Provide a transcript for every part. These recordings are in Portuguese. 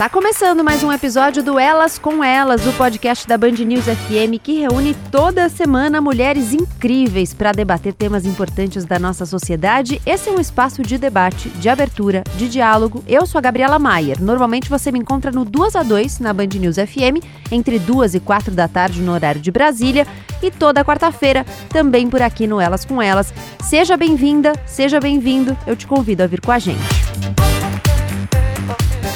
Tá começando mais um episódio do Elas com Elas, o podcast da Band News FM que reúne toda semana mulheres incríveis para debater temas importantes da nossa sociedade. Esse é um espaço de debate, de abertura, de diálogo. Eu sou a Gabriela Maier. Normalmente você me encontra no 2 a 2 na Band News FM, entre 2 e 4 da tarde no horário de Brasília, e toda quarta-feira também por aqui no Elas com Elas. Seja bem-vinda, seja bem-vindo. Eu te convido a vir com a gente.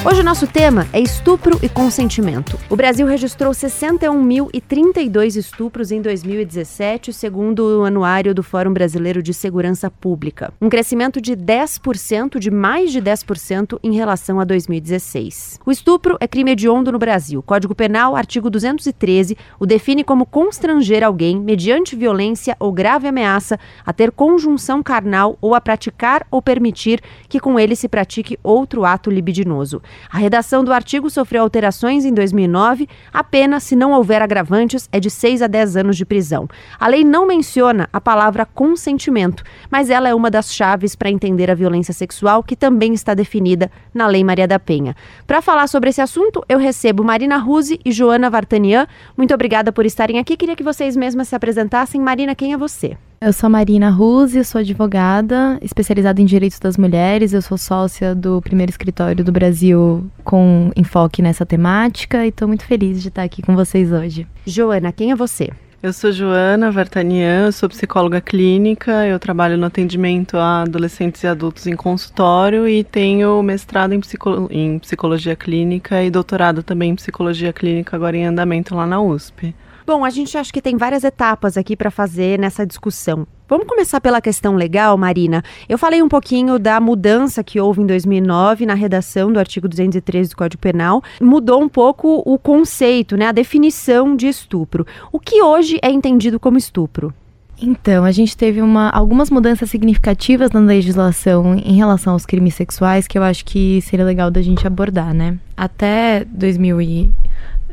Hoje o nosso tema é estupro e consentimento. O Brasil registrou 61.032 estupros em 2017, segundo o anuário do Fórum Brasileiro de Segurança Pública. Um crescimento de 10%, de mais de 10% em relação a 2016. O estupro é crime hediondo no Brasil. Código Penal, artigo 213, o define como constranger alguém mediante violência ou grave ameaça a ter conjunção carnal ou a praticar ou permitir que com ele se pratique outro ato libidinoso. A redação do artigo sofreu alterações em 2009. A pena, se não houver agravantes, é de 6 a 10 anos de prisão. A lei não menciona a palavra consentimento, mas ela é uma das chaves para entender a violência sexual, que também está definida na Lei Maria da Penha. Para falar sobre esse assunto, eu recebo Marina Ruse e Joana Vartanian. Muito obrigada por estarem aqui. Queria que vocês mesmas se apresentassem. Marina, quem é você? Eu sou Marina Ruse, sou advogada, especializada em direitos das mulheres. Eu sou sócia do primeiro escritório do Brasil com enfoque nessa temática e estou muito feliz de estar aqui com vocês hoje. Joana, quem é você? Eu sou Joana Vartanian, sou psicóloga clínica, eu trabalho no atendimento a adolescentes e adultos em consultório e tenho mestrado em, psico em psicologia clínica e doutorado também em psicologia clínica agora em andamento lá na USP. Bom, a gente acha que tem várias etapas aqui para fazer nessa discussão. Vamos começar pela questão legal, Marina. Eu falei um pouquinho da mudança que houve em 2009 na redação do artigo 213 do Código Penal. Mudou um pouco o conceito, né, a definição de estupro. O que hoje é entendido como estupro? Então, a gente teve uma, algumas mudanças significativas na legislação em relação aos crimes sexuais que eu acho que seria legal da gente abordar, né? Até 2000 e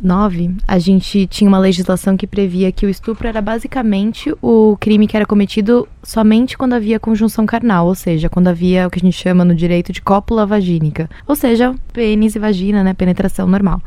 9, a gente tinha uma legislação que previa que o estupro era basicamente o crime que era cometido somente quando havia conjunção carnal, ou seja, quando havia o que a gente chama no direito de cópula vagínica, ou seja, pênis e vagina, né, penetração normal.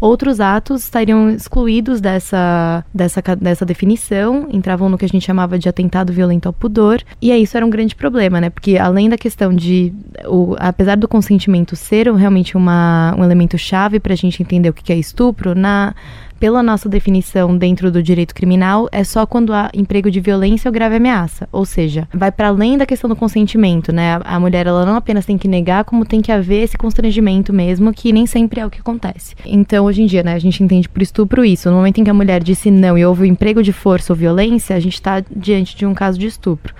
Outros atos estariam excluídos dessa, dessa, dessa definição, entravam no que a gente chamava de atentado violento ao pudor, e aí isso era um grande problema, né, porque além da questão de, o, apesar do consentimento ser realmente uma, um elemento chave para a gente entender o que é estupro, na pela nossa definição dentro do direito criminal, é só quando há emprego de violência ou grave ameaça. Ou seja, vai para além da questão do consentimento, né? A, mulher ela não apenas tem que negar, como tem que haver esse constrangimento mesmo, que nem sempre é o que acontece. Então, hoje em dia, né, a gente entende por estupro isso. No momento em que a mulher disse não e houve emprego de força ou violência, a gente está diante de um caso de estupro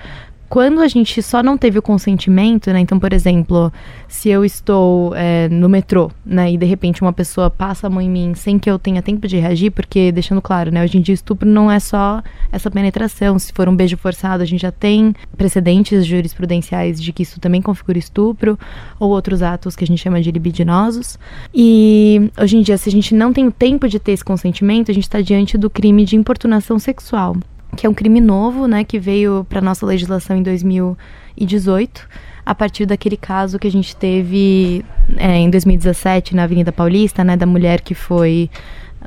quando a gente só não teve o consentimento, né? Então, por exemplo, se eu estou é, no metrô, né? E de repente uma pessoa passa a mão em mim sem que eu tenha tempo de reagir, porque, deixando claro, né? Hoje em dia estupro não é só essa penetração. Se for um beijo forçado, a gente já tem precedentes jurisprudenciais de que isso também configura estupro, ou outros atos que a gente chama de libidinosos. E hoje em dia, se a gente não tem o tempo de ter esse consentimento, a gente está diante do crime de importunação sexual que é um crime novo, né, que veio para nossa legislação em 2018, a partir daquele caso que a gente teve é, em 2017 na Avenida Paulista, né, da mulher que foi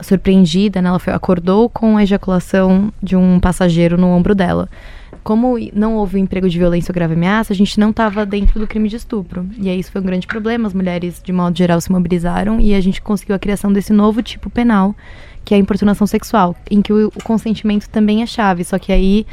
surpreendida, né, ela foi, acordou com a ejaculação de um passageiro no ombro dela. Como não houve emprego de violência ou grave ameaça, a gente não estava dentro do crime de estupro. E aí isso foi um grande problema, as mulheres, de modo geral, se mobilizaram e a gente conseguiu a criação desse novo tipo penal, que é a importunação sexual, em que o, consentimento também é chave, só que aí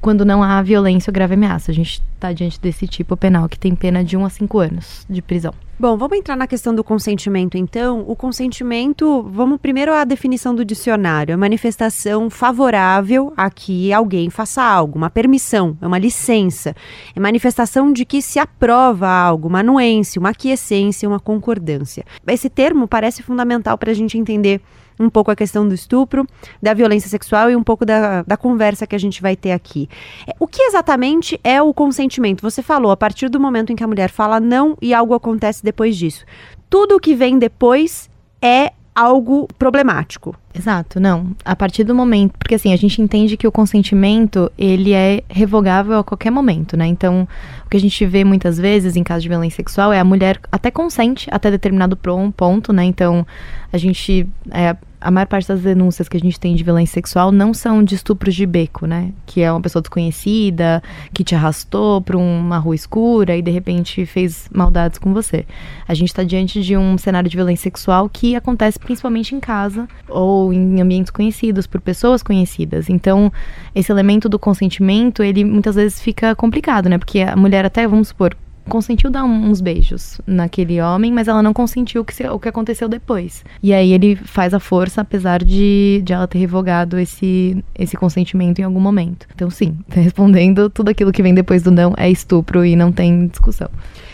quando não há violência ou grave ameaça. A gente está diante desse tipo penal que tem pena de 1 a 5 anos de prisão. Bom, vamos entrar na questão do consentimento então. O consentimento, vamos primeiro à definição do dicionário. É manifestação favorável a que alguém faça algo, uma permissão, é uma licença. É manifestação de que se aprova algo, uma anuência, uma aquiescência, uma concordância. Esse termo parece fundamental para a gente entender um pouco a questão do estupro, da violência sexual e um pouco da, da conversa que a gente vai ter aqui. É, o que exatamente é o consentimento? Você falou, a partir do momento em que a mulher fala não e algo acontece depois disso. Tudo o que vem depois é algo problemático. Exato, não. A partir do momento, porque assim, a gente entende que o consentimento, ele é revogável a qualquer momento, né? Então, o que a gente vê muitas vezes em caso de violência sexual é a mulher até consente até determinado ponto, né? Então, a gente é, a maior parte das denúncias que a gente tem de violência sexual não são de estupros de beco, né? Que é uma pessoa desconhecida, que te arrastou para uma rua escura e de repente fez maldades com você. A gente está diante de um cenário de violência sexual que acontece principalmente em casa ou em ambientes conhecidos, por pessoas conhecidas. Então, esse elemento do consentimento, ele muitas vezes fica complicado, né? Porque a mulher até, vamos supor, consentiu dar uns beijos naquele homem, mas ela não consentiu o que, o que aconteceu depois. E aí ele faz a força, apesar de, de ela ter revogado esse, esse consentimento em algum momento. Então, sim, respondendo, tudo aquilo que vem depois do não é estupro e não tem discussão.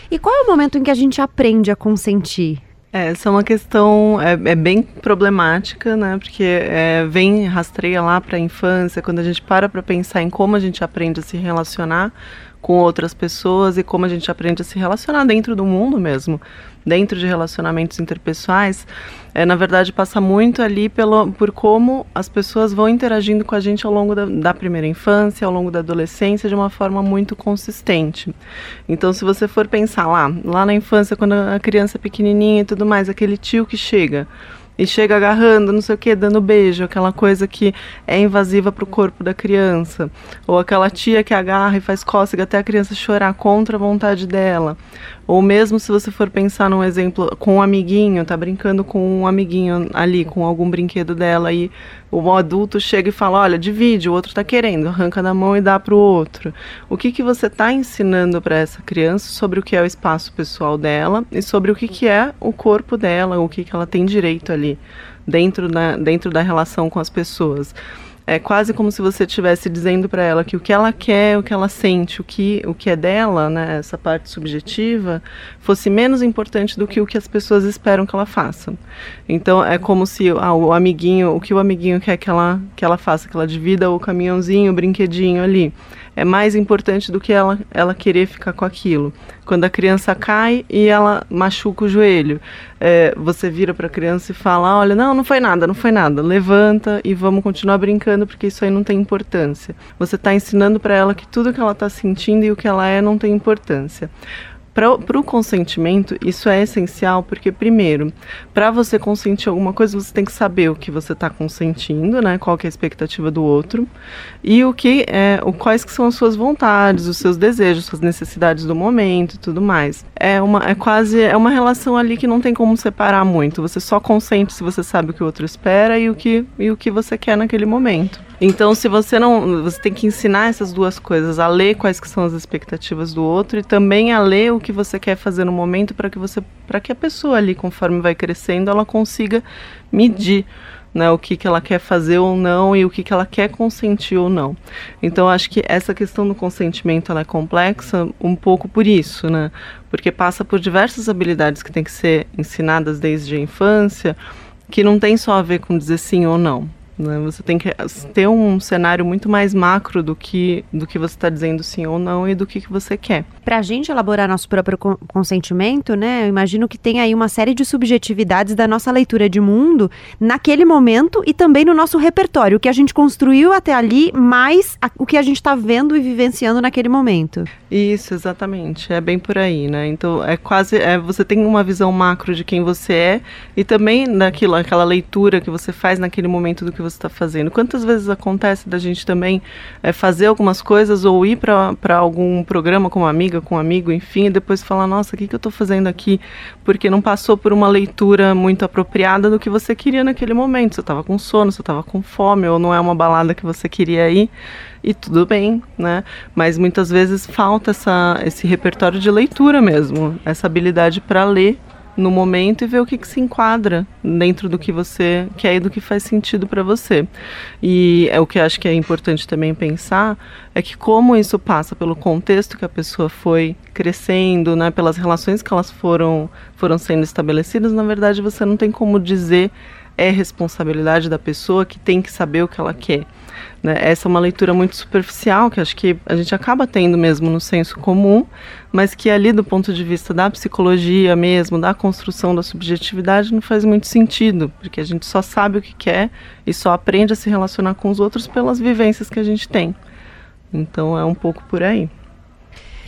E qual é o momento em que a gente aprende a consentir? É, essa é uma questão é, é bem problemática, né? Porque é, vem rastreia lá para a infância, quando a gente para para pensar em como a gente aprende a se relacionar com outras pessoas e como a gente aprende a se relacionar dentro do mundo mesmo, dentro de relacionamentos interpessoais, é, na verdade passa muito ali pelo, por como as pessoas vão interagindo com a gente ao longo da, da primeira infância, ao longo da adolescência, de uma forma muito consistente. Então, se você for pensar lá, lá na infância, quando a criança é pequenininha e tudo mais, aquele tio que chega e chega agarrando, não sei o que, dando beijo, aquela coisa que é invasiva para o corpo da criança, ou aquela tia que agarra e faz cócega até a criança chorar contra a vontade dela, ou mesmo se você for pensar num exemplo com um amiguinho, tá brincando com um amiguinho ali, com algum brinquedo dela, e o adulto chega e fala: Olha, divide, o outro tá querendo, arranca da mão e dá pro outro. O que, que você tá ensinando para essa criança sobre o que é o espaço pessoal dela e sobre o que, que é o corpo dela, o que, que ela tem direito ali dentro da, dentro da relação com as pessoas? É quase como se você estivesse dizendo para ela que o que ela quer, o que ela sente, o que, o que é dela, né, essa parte subjetiva, fosse menos importante do que o que as pessoas esperam que ela faça. Então é como se ah, o amiguinho, o que o amiguinho quer que ela, que ela faça, que ela divida o caminhãozinho, o brinquedinho ali é mais importante do que ela, ela querer ficar com aquilo. Quando a criança cai e ela machuca o joelho, é, você vira para a criança e fala: Olha, não, não foi nada, não foi nada. Levanta e vamos continuar brincando porque isso aí não tem importância. Você está ensinando para ela que tudo que ela está sentindo e o que ela é não tem importância para o consentimento, isso é essencial porque, primeiro, para você consentir alguma coisa, você tem que saber o que você está consentindo, né? Qual é a expectativa do outro e o que é, o, quais que são as suas vontades, os seus desejos, suas necessidades do momento e tudo mais. É uma é quase é uma relação ali que não tem como separar muito. Você só consente se você sabe o que o outro espera e o que e o que você quer naquele momento. Então, se você não, você tem que ensinar essas duas coisas, a ler quais que são as expectativas do outro e também a ler o que você quer fazer no momento para que você, para que a pessoa ali, conforme vai crescendo, ela consiga medir né, o que, que ela quer fazer ou não e o que, que ela quer consentir ou não. Então, acho que essa questão do consentimento ela é complexa um pouco por isso, né? Porque passa por diversas habilidades que têm que ser ensinadas desde a infância, que não tem só a ver com dizer sim ou não. Né? Você tem que ter um cenário muito mais macro do que, do que você está dizendo sim ou não e do que, que você quer. Para a gente elaborar nosso próprio consentimento, né, eu imagino que tem aí uma série de subjetividades da nossa leitura de mundo naquele momento e também no nosso repertório, o que a gente construiu até ali, mais a, o que a gente está vendo e vivenciando naquele momento. Isso, exatamente. É bem por aí, né? Então, é quase. É, você tem uma visão macro de quem você é e também daquilo, aquela leitura que você faz naquele momento do que você está fazendo. Quantas vezes acontece da gente também é, fazer algumas coisas ou ir para algum programa com uma amiga, com um amigo, enfim, e depois falar: nossa, o que, que eu estou fazendo aqui? Porque não passou por uma leitura muito apropriada do que você queria naquele momento. Você estava com sono, você estava com fome, ou não é uma balada que você queria ir e tudo bem, né? Mas muitas vezes falta essa, esse repertório de leitura mesmo, essa habilidade para ler no momento e ver o que, que se enquadra dentro do que você quer e do que faz sentido para você. E é o que eu acho que é importante também pensar é que como isso passa pelo contexto que a pessoa foi crescendo, né, pelas relações que elas foram foram sendo estabelecidas, na verdade você não tem como dizer é responsabilidade da pessoa que tem que saber o que ela quer. Né? Essa é uma leitura muito superficial, que acho que a gente acaba tendo mesmo no senso comum, mas que ali, do ponto de vista da psicologia mesmo, da construção da subjetividade, não faz muito sentido, porque a gente só sabe o que quer e só aprende a se relacionar com os outros pelas vivências que a gente tem. Então é um pouco por aí.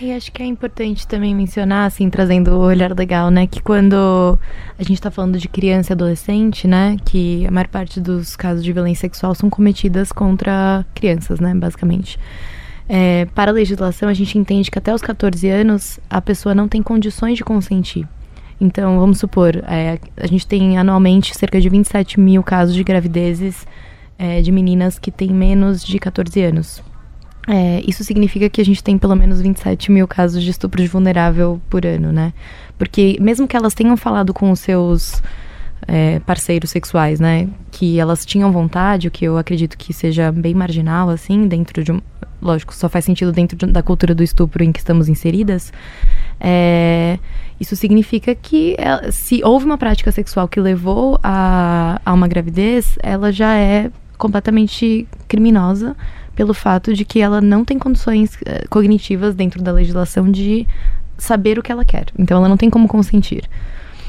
E acho que é importante também mencionar, assim, trazendo o olhar legal, né? Que quando a gente está falando de criança e adolescente, né? Que a maior parte dos casos de violência sexual são cometidas contra crianças, né? Basicamente. É, para a legislação, a gente entende que até os 14 anos a pessoa não tem condições de consentir. Então, vamos supor, é, a gente tem anualmente cerca de 27 mil casos de gravidezes é, de meninas que têm menos de 14 anos. É, isso significa que a gente tem pelo menos 27 mil casos de estupro de vulnerável por ano, né? Porque mesmo que elas tenham falado com os seus é, parceiros sexuais, né? Que elas tinham vontade, o que eu acredito que seja bem marginal, assim, dentro de um. Lógico, só faz sentido dentro de, da cultura do estupro em que estamos inseridas. É, isso significa que ela, se houve uma prática sexual que levou a, a uma gravidez, ela já é completamente criminosa pelo fato de que ela não tem condições uh, cognitivas dentro da legislação de saber o que ela quer. Então ela não tem como consentir.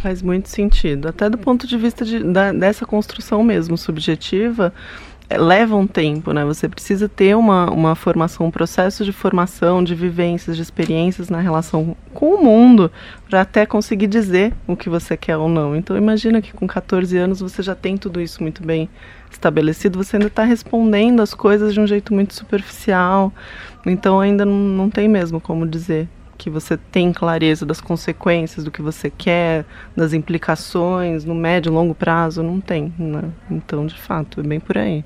Faz muito sentido. Até do ponto de vista de, da, dessa construção mesmo subjetiva, leva um tempo, né? Você precisa ter uma, uma formação, um processo de formação, de vivências, de experiências na relação com o mundo, para até conseguir dizer o que você quer ou não. Então imagina que com 14 anos você já tem tudo isso muito bem estabelecido, você ainda está respondendo as coisas de um jeito muito superficial. Então ainda não, não tem mesmo como dizer que você tem clareza das consequências do que você quer, das implicações no médio e longo prazo, não tem, né? Então, de fato, é bem por aí.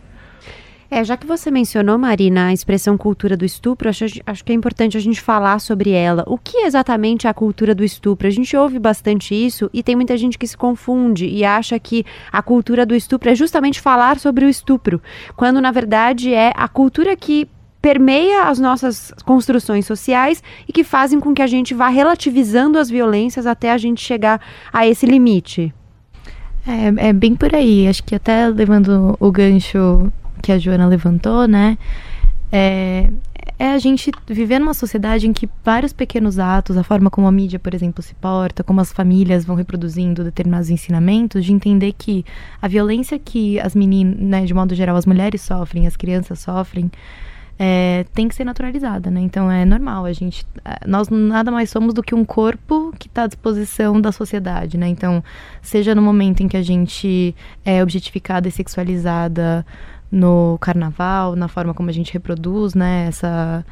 É, já que você mencionou, Marina, a expressão cultura do estupro, acho, acho que é importante a gente falar sobre ela. O que é exatamente a cultura do estupro? A gente ouve bastante isso e tem muita gente que se confunde e acha que a cultura do estupro é justamente falar sobre o estupro, quando na verdade é a cultura que permeia as nossas construções sociais e que fazem com que a gente vá relativizando as violências até a gente chegar a esse limite. É, é bem por aí. Acho que até levando o gancho que a Joana levantou, né? É, é a gente viver numa sociedade em que vários pequenos atos, a forma como a mídia, por exemplo, se porta, como as famílias vão reproduzindo determinados ensinamentos, de entender que a violência que as meninas, né, de modo geral, as mulheres sofrem, as crianças sofrem, é, tem que ser naturalizada, né? Então é normal, a gente, nós nada mais somos do que um corpo que está à disposição da sociedade, né? Então, seja no momento em que a gente é objetificada e sexualizada no carnaval, na forma como a gente reproduz, né, essa,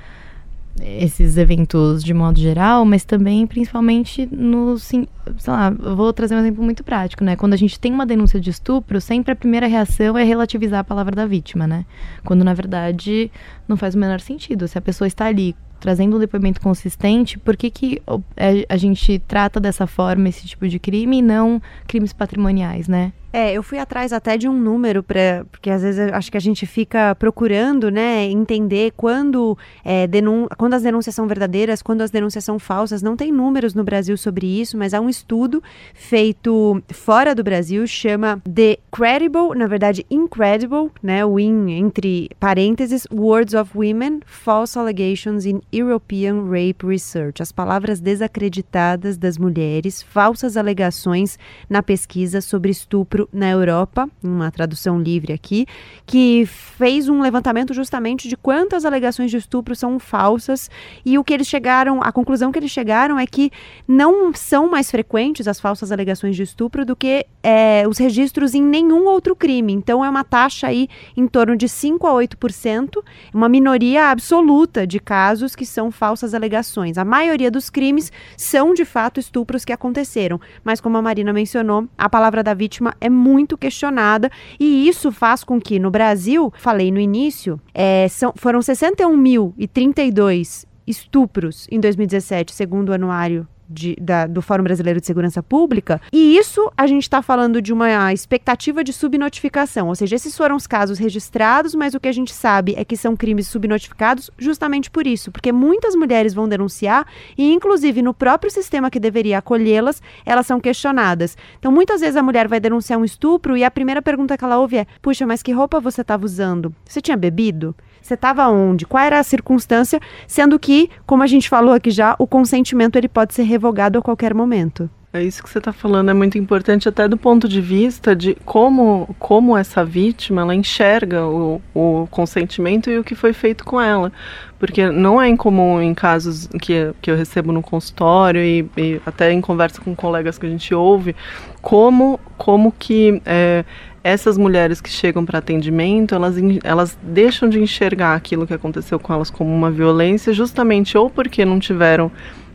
esses eventos de modo geral, mas também principalmente no, sei lá, vou trazer um exemplo muito prático, né? Quando a gente tem uma denúncia de estupro, sempre a primeira reação é relativizar a palavra da vítima, né? Quando na verdade não faz o menor sentido. Se a pessoa está ali trazendo um depoimento consistente, por que, que é, a gente trata dessa forma esse tipo de crime e não crimes patrimoniais, né? É, eu fui atrás até de um número, pra, porque às vezes acho que a gente fica procurando, né, entender quando, é, denun quando as denúncias são verdadeiras, quando as denúncias são falsas. Não tem números no Brasil sobre isso, mas há um estudo feito fora do Brasil, chama The Credible, na verdade, Incredible, né, o in entre parênteses, Words of Women, False Allegations in European Rape Research. As palavras desacreditadas das mulheres, falsas alegações na pesquisa sobre estupro na Europa, uma tradução livre aqui, que fez um levantamento justamente de quantas alegações de estupro são falsas e o que eles chegaram, a conclusão que eles chegaram é que não são mais frequentes as falsas alegações de estupro do que é, os registros em nenhum outro crime. Então é uma taxa aí em torno de 5 a 8%, uma minoria absoluta de casos que são falsas alegações. A maioria dos crimes são de fato estupros que aconteceram, mas como a Marina mencionou, a palavra da vítima é muito questionada e isso faz com que no Brasil, falei no início, é, são, foram 61.032 estupros em 2017, segundo o anuário de, da, do Fórum Brasileiro de Segurança Pública, e isso a gente está falando de uma expectativa de subnotificação, ou seja, esses foram os casos registrados, mas o que a gente sabe é que são crimes subnotificados justamente por isso, porque muitas mulheres vão denunciar e, inclusive, no próprio sistema que deveria acolhê-las, elas são questionadas. Então, muitas vezes a mulher vai denunciar um estupro e a primeira pergunta que ela ouve é: puxa, mas que roupa você estava usando? Você tinha bebido? Você estava onde? Qual era a circunstância? Sendo que, como a gente falou aqui já, o consentimento ele pode ser revogado a qualquer momento. É isso que você está falando, é muito importante até do ponto de vista de como, como essa vítima ela enxerga o, o consentimento e o que foi feito com ela. Porque não é incomum em casos que, que eu recebo no consultório e, e até em conversa com colegas que a gente ouve, como, como que é, essas mulheres que chegam para atendimento, elas, elas deixam de enxergar aquilo que aconteceu com elas como uma violência, justamente ou porque não tiveram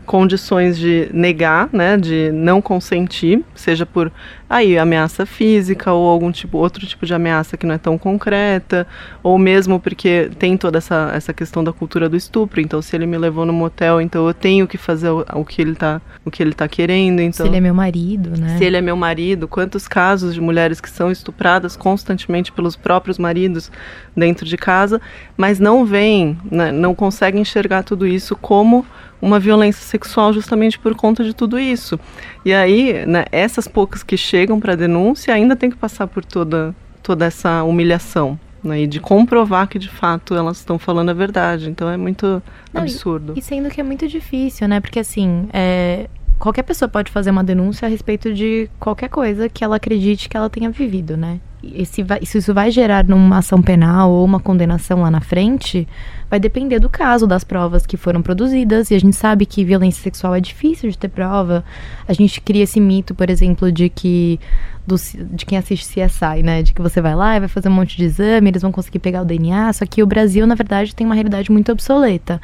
condições de negar, né, de não consentir, seja por aí ameaça física ou algum tipo outro tipo de ameaça que não é tão concreta, ou mesmo porque tem toda essa, essa questão da cultura do estupro. Então, se ele me levou no motel, então eu tenho que fazer o, o que ele tá o que ele tá querendo. Então, se ele é meu marido, né? Se ele é meu marido, quantos casos de mulheres que são estupradas constantemente pelos próprios maridos dentro de casa, mas não veem, né, não conseguem enxergar tudo isso como uma violência sexual justamente por conta de tudo isso. E aí, né, essas poucas que chegam para denúncia ainda tem que passar por toda, toda essa humilhação. Né, e de comprovar que de fato elas estão falando a verdade. Então é muito Não, absurdo. E, e, sendo que é muito difícil, né? Porque assim, é, qualquer pessoa pode fazer uma denúncia a respeito de qualquer coisa que ela acredite que ela tenha vivido, né? E se, vai, se isso vai gerar numa ação penal ou uma condenação lá na frente, vai depender do caso, das provas que foram produzidas. E a gente sabe que violência sexual é difícil de ter prova. A gente cria esse mito, por exemplo, de que do, de quem assiste CSI, né? De que você vai lá e vai fazer um monte de exame, eles vão conseguir pegar o DNA. Só que o Brasil, na verdade, tem uma realidade muito obsoleta.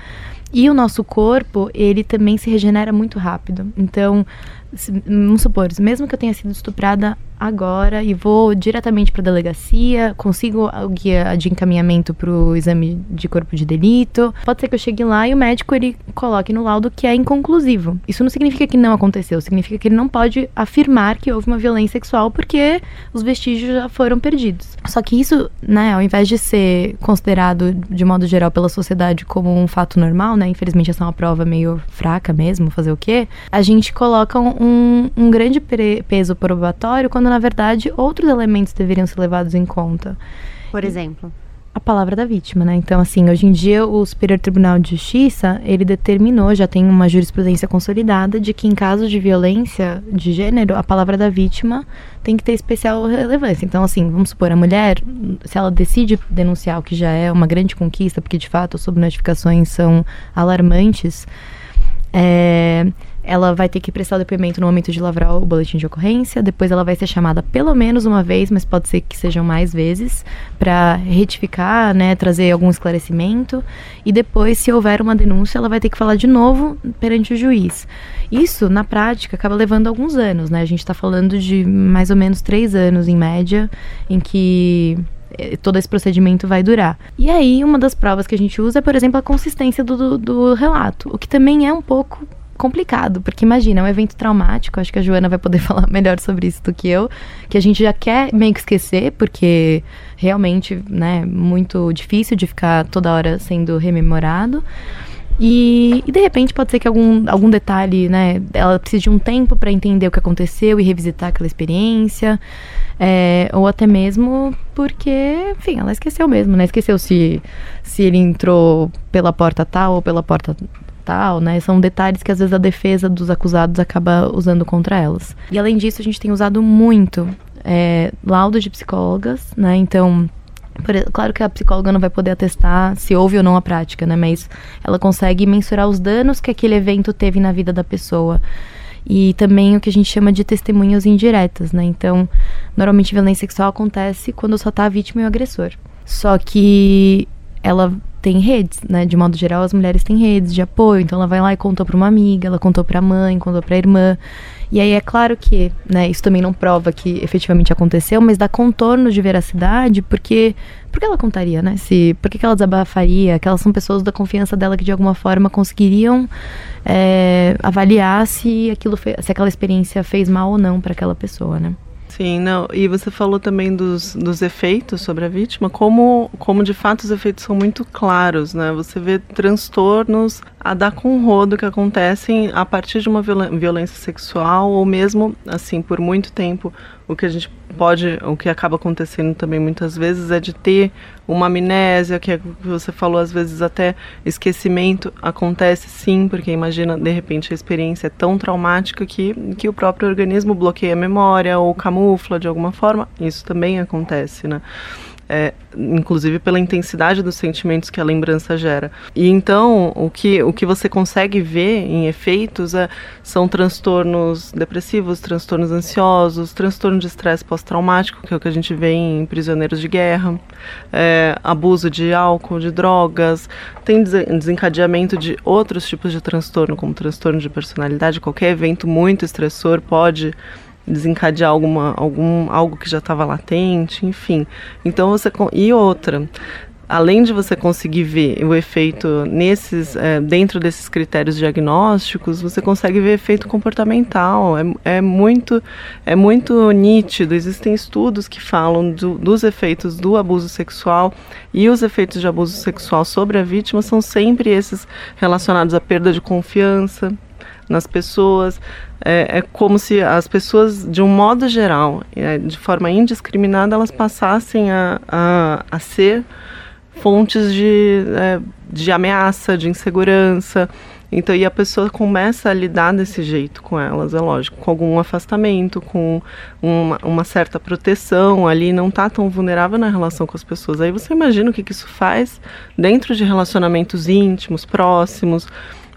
E o nosso corpo, ele também se regenera muito rápido. Então, vamos supor, mesmo que eu tenha sido estuprada agora e vou diretamente para a delegacia, consigo o guia de encaminhamento para o exame de corpo de delito. Pode ser que eu chegue lá e o médico ele coloque no laudo que é inconclusivo. Isso não significa que não aconteceu, significa que ele não pode afirmar que houve uma violência sexual porque os vestígios já foram perdidos. Só que isso, né, ao invés de ser considerado de modo geral pela sociedade como um fato normal, né, infelizmente essa é uma prova meio fraca mesmo, fazer o quê? A gente coloca um, um grande peso probatório quando na verdade, outros elementos deveriam ser levados em conta. Por exemplo? A palavra da vítima, né? Então, assim, hoje em dia o Superior Tribunal de Justiça, ele determinou, já tem uma jurisprudência consolidada, de que em casos de violência de gênero, a palavra da vítima tem que ter especial relevância. Então, assim, vamos supor, a mulher, se ela decide denunciar o que já é uma grande conquista, porque de fato as subnotificações são alarmantes, é ela vai ter que prestar o depoimento no momento de lavrar o boletim de ocorrência, depois ela vai ser chamada pelo menos uma vez, mas pode ser que sejam mais vezes, para retificar, né, trazer algum esclarecimento, e depois, se houver uma denúncia, ela vai ter que falar de novo perante o juiz. Isso, na prática, acaba levando alguns anos, né? A gente está falando de mais ou menos três anos, em média, em que eh, todo esse procedimento vai durar. E aí, uma das provas que a gente usa é, por exemplo, a consistência do, do, do relato, o que também é um pouco complicado, porque imagina, é um evento traumático, acho que a Joana vai poder falar melhor sobre isso do que eu, que a gente já quer meio que esquecer, porque realmente, né, muito difícil de ficar toda hora sendo rememorado. E, e, de repente pode ser que algum, algum detalhe, né, ela precise de um tempo para entender o que aconteceu e revisitar aquela experiência, é, ou até mesmo porque, enfim, ela esqueceu mesmo, né, esqueceu se, se ele entrou pela porta tal ou pela porta tal, né? São detalhes que às vezes a defesa dos acusados acaba usando contra elas. E além disso, a gente tem usado muito é, laudos de psicólogas, né? Então, claro que a psicóloga não vai poder atestar se houve ou não a prática, né? Mas ela consegue mensurar os danos que aquele evento teve na vida da pessoa. E também o que a gente chama de testemunhas indiretas, né? Então, normalmente violência sexual acontece quando só tá a vítima e o agressor. Só que ela tem redes, né? De modo geral, as mulheres têm redes de apoio. Então ela vai lá e contou para uma amiga, ela contou para a mãe, contou para a irmã. E aí é claro que, né, isso também não prova que efetivamente aconteceu, mas dá contornos de veracidade, porque por que ela contaria, né? Se, por que, ela desabafaria? Que elas são pessoas da confiança dela que de alguma forma conseguiriam é, avaliar se aquilo se aquela experiência fez mal ou não para aquela pessoa, né? Sim, não. E você falou também dos, dos efeitos sobre a vítima, como, como de fato os efeitos são muito claros, né? Você vê transtornos a dar com rodo que acontecem a partir de uma violência sexual ou mesmo, assim, por muito tempo o que a gente pode, o que acaba acontecendo também muitas vezes é de ter uma amnésia, que é que você falou, às vezes até esquecimento acontece sim, porque imagina, de repente a experiência é tão traumática que, que o próprio organismo bloqueia a memória ou camufla de alguma forma, isso também acontece, né? É, inclusive pela intensidade dos sentimentos que a lembrança gera. E então, o que, o que você consegue ver em efeitos é, são transtornos depressivos, transtornos ansiosos, transtorno de estresse pós-traumático, que é o que a gente vê em prisioneiros de guerra, é, abuso de álcool, de drogas, tem desencadeamento de outros tipos de transtorno, como transtorno de personalidade, qualquer evento muito estressor pode desencadear alguma, algum, algo que já estava latente, enfim. Então você e outra, além de você conseguir ver o efeito nesses é, dentro desses critérios diagnósticos, você consegue ver efeito comportamental. É, é muito é muito nítido. Existem estudos que falam do, dos efeitos do abuso sexual e os efeitos de abuso sexual sobre a vítima são sempre esses relacionados à perda de confiança nas pessoas, é, é, como se as pessoas, de um modo geral, é, de forma indiscriminada, elas passassem a, a, a ser fontes de, é, de ameaça, de insegurança. Então, e a pessoa começa a lidar desse jeito com elas, é lógico, com algum afastamento, com uma, uma certa proteção ali, não está tão vulnerável na relação com as pessoas. Aí você imagina o que, que isso faz dentro de relacionamentos íntimos, próximos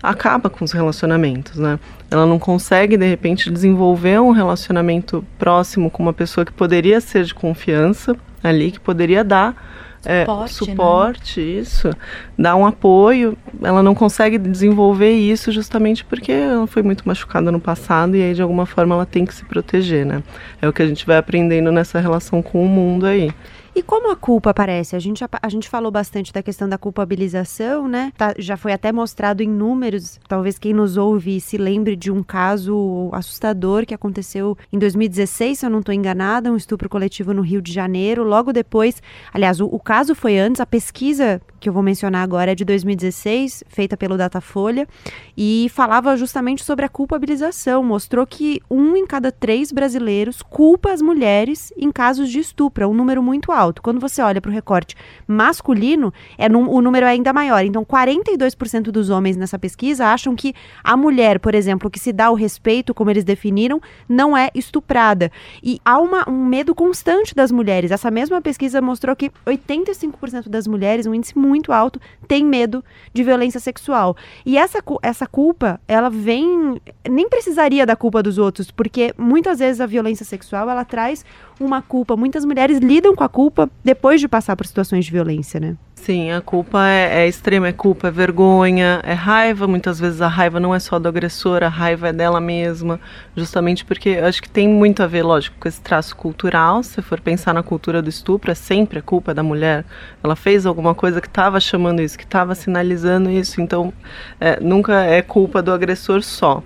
acaba com os relacionamentos, né? Ela não consegue, de repente, desenvolver um relacionamento próximo com uma pessoa que poderia ser de confiança ali, que poderia dar suporte, é, suporte né? isso, dar um apoio. Ela não consegue desenvolver isso justamente porque ela foi muito machucada no passado e aí de alguma forma ela tem que se proteger, né? É o que a gente vai aprendendo nessa relação com o mundo aí. E como a culpa aparece? A gente, a, gente falou bastante da questão da culpabilização, né? Tá, já foi até mostrado em números. Talvez quem nos ouve se lembre de um caso assustador que aconteceu em 2016, se eu não estou enganada, um estupro coletivo no Rio de Janeiro. Logo depois, aliás, o, o caso foi antes, a pesquisa que eu vou mencionar agora é de 2016, feita pelo Datafolha, e falava justamente sobre a culpabilização. Mostrou que um em cada três brasileiros culpa as mulheres em casos de estupro, é um número muito alto. Quando você olha para o recorte masculino, é num, o número é ainda maior. Então, 42% dos homens nessa pesquisa acham que a mulher, por exemplo, que se dá o respeito, como eles definiram, não é estuprada. E há uma, um medo constante das mulheres. Essa mesma pesquisa mostrou que 85% das mulheres, um índice muito alto, tem medo de violência sexual. E essa, essa culpa, ela vem. Nem precisaria da culpa dos outros, porque muitas vezes a violência sexual ela traz uma culpa. Muitas mulheres lidam com a culpa depois de passar por situações de violência, né? Sim, a culpa é, é, extrema, é culpa, é vergonha, é raiva. Muitas vezes a raiva não é só do agressor, a raiva é dela mesma, justamente porque eu acho que tem muito a ver, lógico, com esse traço cultural. Se for pensar na cultura do estupro, é sempre a culpa da mulher. Ela fez alguma coisa que estava chamando isso, que estava sinalizando isso, então é, nunca é culpa do agressor só.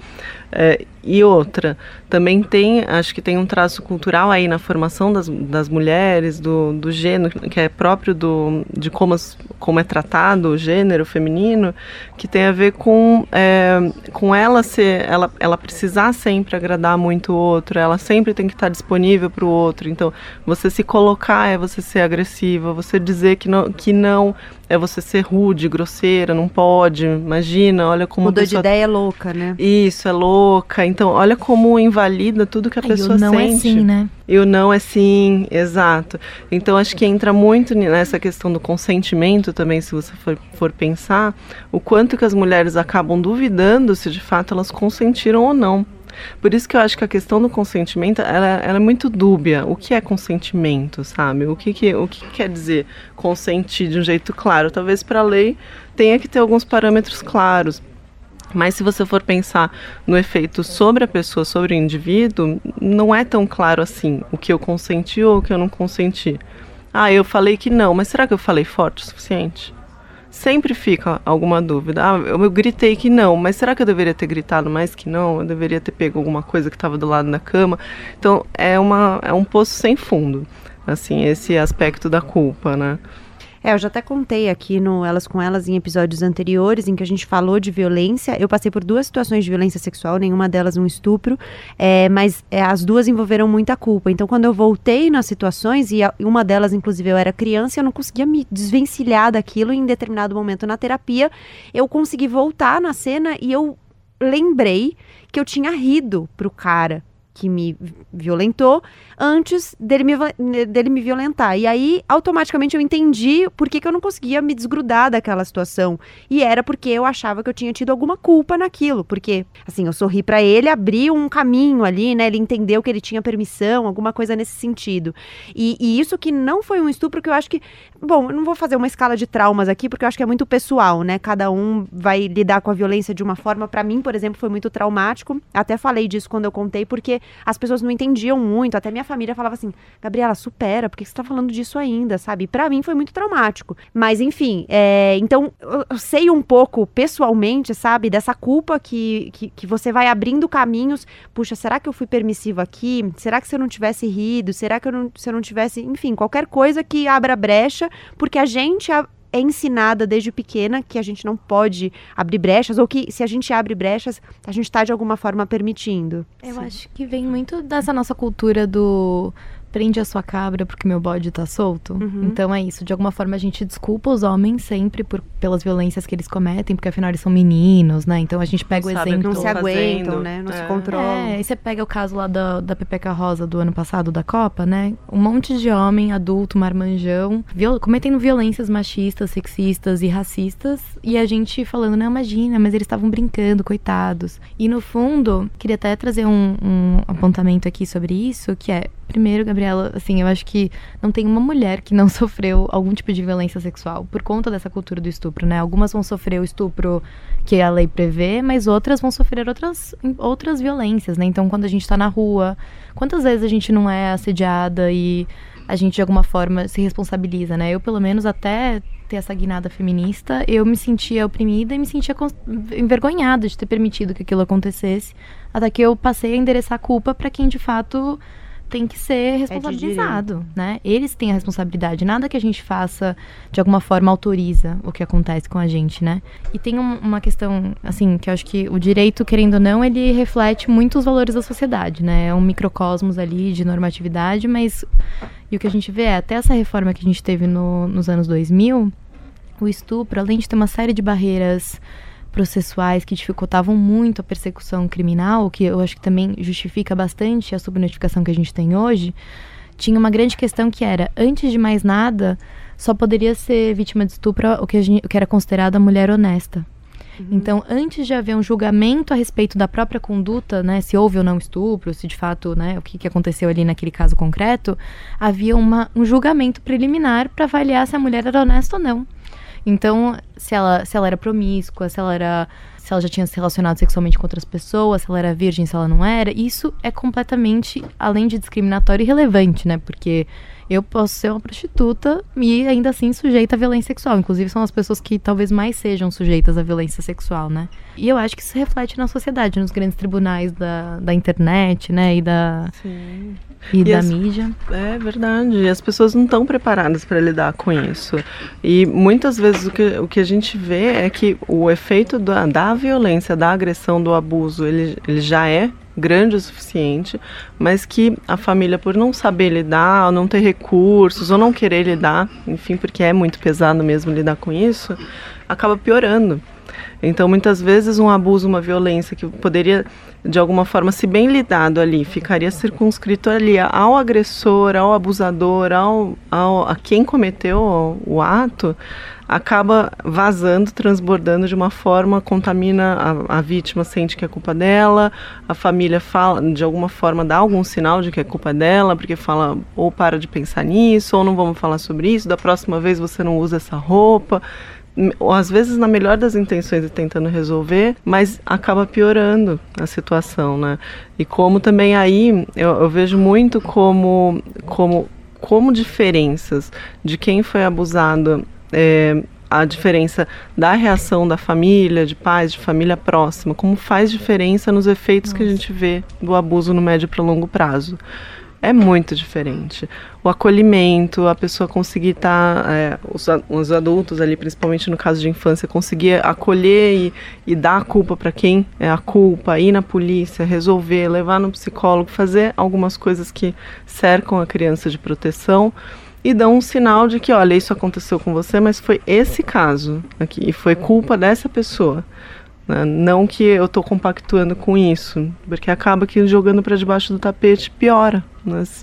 É, e outra, também tem, acho que tem um traço cultural aí na formação das, das mulheres, do, do gênero, que é próprio do, de como, as, como é tratado o gênero feminino, que tem a ver com, é, com ela ser, ela, ela precisar sempre agradar muito o outro, ela sempre tem que estar disponível para o outro. Então, você se colocar é você ser agressiva, você dizer que não, que não é você ser rude, grosseira, não pode. Imagina, olha como. Mudou pessoa... de ideia é louca, né? Isso, é louca. Então, olha como invalida tudo que a Ai, pessoa não é sente. É sim, né? E o não é sim, exato. Então, acho que entra muito nessa questão do consentimento também, se você for, for pensar, o quanto que as mulheres acabam duvidando se de fato elas consentiram ou não. Por isso que eu acho que a questão do consentimento ela, ela é muito dúbia. O que é consentimento, sabe? O que, que, o que quer dizer consentir de um jeito claro? Talvez para a lei tenha que ter alguns parâmetros claros. Mas se você for pensar no efeito sobre a pessoa, sobre o indivíduo, não é tão claro assim o que eu consenti ou o que eu não consenti. Ah, eu falei que não, mas será que eu falei forte o suficiente? Sempre fica alguma dúvida. Ah, eu, eu gritei que não, mas será que eu deveria ter gritado mais que não? Eu deveria ter pego alguma coisa que estava do lado da cama? Então é, uma, é um poço sem fundo, assim, esse aspecto da culpa, né? É, eu já até contei aqui no Elas com Elas em episódios anteriores em que a gente falou de violência. Eu passei por duas situações de violência sexual, nenhuma delas um estupro, é, mas é, as duas envolveram muita culpa. Então, quando eu voltei nas situações, e a, uma delas, inclusive, eu era criança, eu não conseguia me desvencilhar daquilo. E em determinado momento na terapia, eu consegui voltar na cena e eu lembrei que eu tinha rido pro cara que me violentou antes dele me, dele me violentar. E aí, automaticamente, eu entendi por que, que eu não conseguia me desgrudar daquela situação. E era porque eu achava que eu tinha tido alguma culpa naquilo. Porque, assim, eu sorri para ele, abri um caminho ali, né? Ele entendeu que ele tinha permissão, alguma coisa nesse sentido. E, e isso que não foi um estupro, que eu acho que. Bom, eu não vou fazer uma escala de traumas aqui, porque eu acho que é muito pessoal, né? Cada um vai lidar com a violência de uma forma. Para mim, por exemplo, foi muito traumático. Até falei disso quando eu contei, porque as pessoas não entendiam muito. Até minha família falava assim: Gabriela, supera, por que você tá falando disso ainda, sabe? Para mim foi muito traumático. Mas, enfim, é, então eu sei um pouco pessoalmente, sabe, dessa culpa que, que, que você vai abrindo caminhos. Puxa, será que eu fui permissivo aqui? Será que se eu não tivesse rido? Será que eu não, se eu não tivesse. Enfim, qualquer coisa que abra brecha, porque a gente é ensinada desde pequena que a gente não pode abrir brechas, ou que se a gente abre brechas, a gente está de alguma forma permitindo. Eu Sim. acho que vem muito dessa nossa cultura do prende a sua cabra porque meu bode tá solto. Uhum. Então é isso. De alguma forma a gente desculpa os homens sempre por, pelas violências que eles cometem, porque afinal eles são meninos, né? Então a gente pega não o exemplo. Não se aguentam, né? Não é. se controlam. É, e você pega o caso lá da, da Pepeca Rosa do ano passado, da Copa, né? Um monte de homem adulto, marmanjão, viol cometendo violências machistas, sexistas e racistas. E a gente falando, não, imagina, mas eles estavam brincando, coitados. E no fundo, queria até trazer um, um apontamento aqui sobre isso, que é Primeiro, Gabriela, assim, eu acho que não tem uma mulher que não sofreu algum tipo de violência sexual por conta dessa cultura do estupro, né? Algumas vão sofrer o estupro que a lei prevê, mas outras vão sofrer outras, outras violências, né? Então, quando a gente tá na rua, quantas vezes a gente não é assediada e a gente de alguma forma se responsabiliza, né? Eu, pelo menos, até ter essa guinada feminista, eu me sentia oprimida e me sentia envergonhada de ter permitido que aquilo acontecesse, até que eu passei a endereçar a culpa para quem de fato tem que ser é responsabilizado, é né? Eles têm a responsabilidade. Nada que a gente faça de alguma forma autoriza o que acontece com a gente, né? E tem um, uma questão, assim, que eu acho que o direito, querendo ou não, ele reflete muito os valores da sociedade, né? É um microcosmos ali de normatividade, mas e o que a gente vê é até essa reforma que a gente teve no, nos anos 2000, o estupro, além de ter uma série de barreiras processuais que dificultavam muito a persecução criminal, que eu acho que também justifica bastante a subnotificação que a gente tem hoje, tinha uma grande questão que era, antes de mais nada, só poderia ser vítima de estupro o que, gente, o que era considerada mulher honesta. Uhum. Então, antes de haver um julgamento a respeito da própria conduta, né, se houve ou não estupro, se de fato, né, o que, que aconteceu ali naquele caso concreto, havia uma, um julgamento preliminar para avaliar se a mulher era honesta ou não. Então, se ela, se ela era promíscua, se ela era. Se ela já tinha se relacionado sexualmente com outras pessoas, se ela era virgem, se ela não era, isso é completamente, além de discriminatório, irrelevante, né? Porque eu posso ser uma prostituta e ainda assim sujeita à violência sexual. Inclusive, são as pessoas que talvez mais sejam sujeitas à violência sexual, né? E eu acho que isso reflete na sociedade, nos grandes tribunais da, da internet, né? E da. Sim. E, e da as, mídia. É verdade. As pessoas não estão preparadas para lidar com isso. E muitas vezes o que, o que a gente vê é que o efeito da, da violência, da agressão, do abuso, ele, ele já é grande o suficiente, mas que a família, por não saber lidar, ou não ter recursos, ou não querer lidar, enfim, porque é muito pesado mesmo lidar com isso, acaba piorando. Então, muitas vezes, um abuso, uma violência que poderia, de alguma forma, se bem lidado ali, ficaria circunscrito ali ao agressor, ao abusador, ao, ao a quem cometeu o ato, acaba vazando, transbordando de uma forma, contamina a, a vítima, sente que é culpa dela, a família fala, de alguma forma dá algum sinal de que é culpa dela, porque fala ou para de pensar nisso, ou não vamos falar sobre isso, da próxima vez você não usa essa roupa ou às vezes na melhor das intenções e tentando resolver, mas acaba piorando a situação, né? E como também aí eu, eu vejo muito como, como, como diferenças de quem foi abusado. É, a diferença da reação da família, de pais, de família próxima, como faz diferença nos efeitos Nossa. que a gente vê do abuso no médio para longo prazo é muito diferente. O acolhimento, a pessoa conseguir estar, tá, é, os, os, adultos ali, principalmente no caso de infância, conseguir acolher e, e dar a culpa para quem é a culpa, ir na polícia, resolver, levar no psicólogo, fazer algumas coisas que cercam a criança de proteção e dão um sinal de que, olha, isso aconteceu com você, mas foi esse caso aqui e foi culpa dessa pessoa. Né? Não que eu estou compactuando com isso, porque acaba que jogando para debaixo do tapete piora.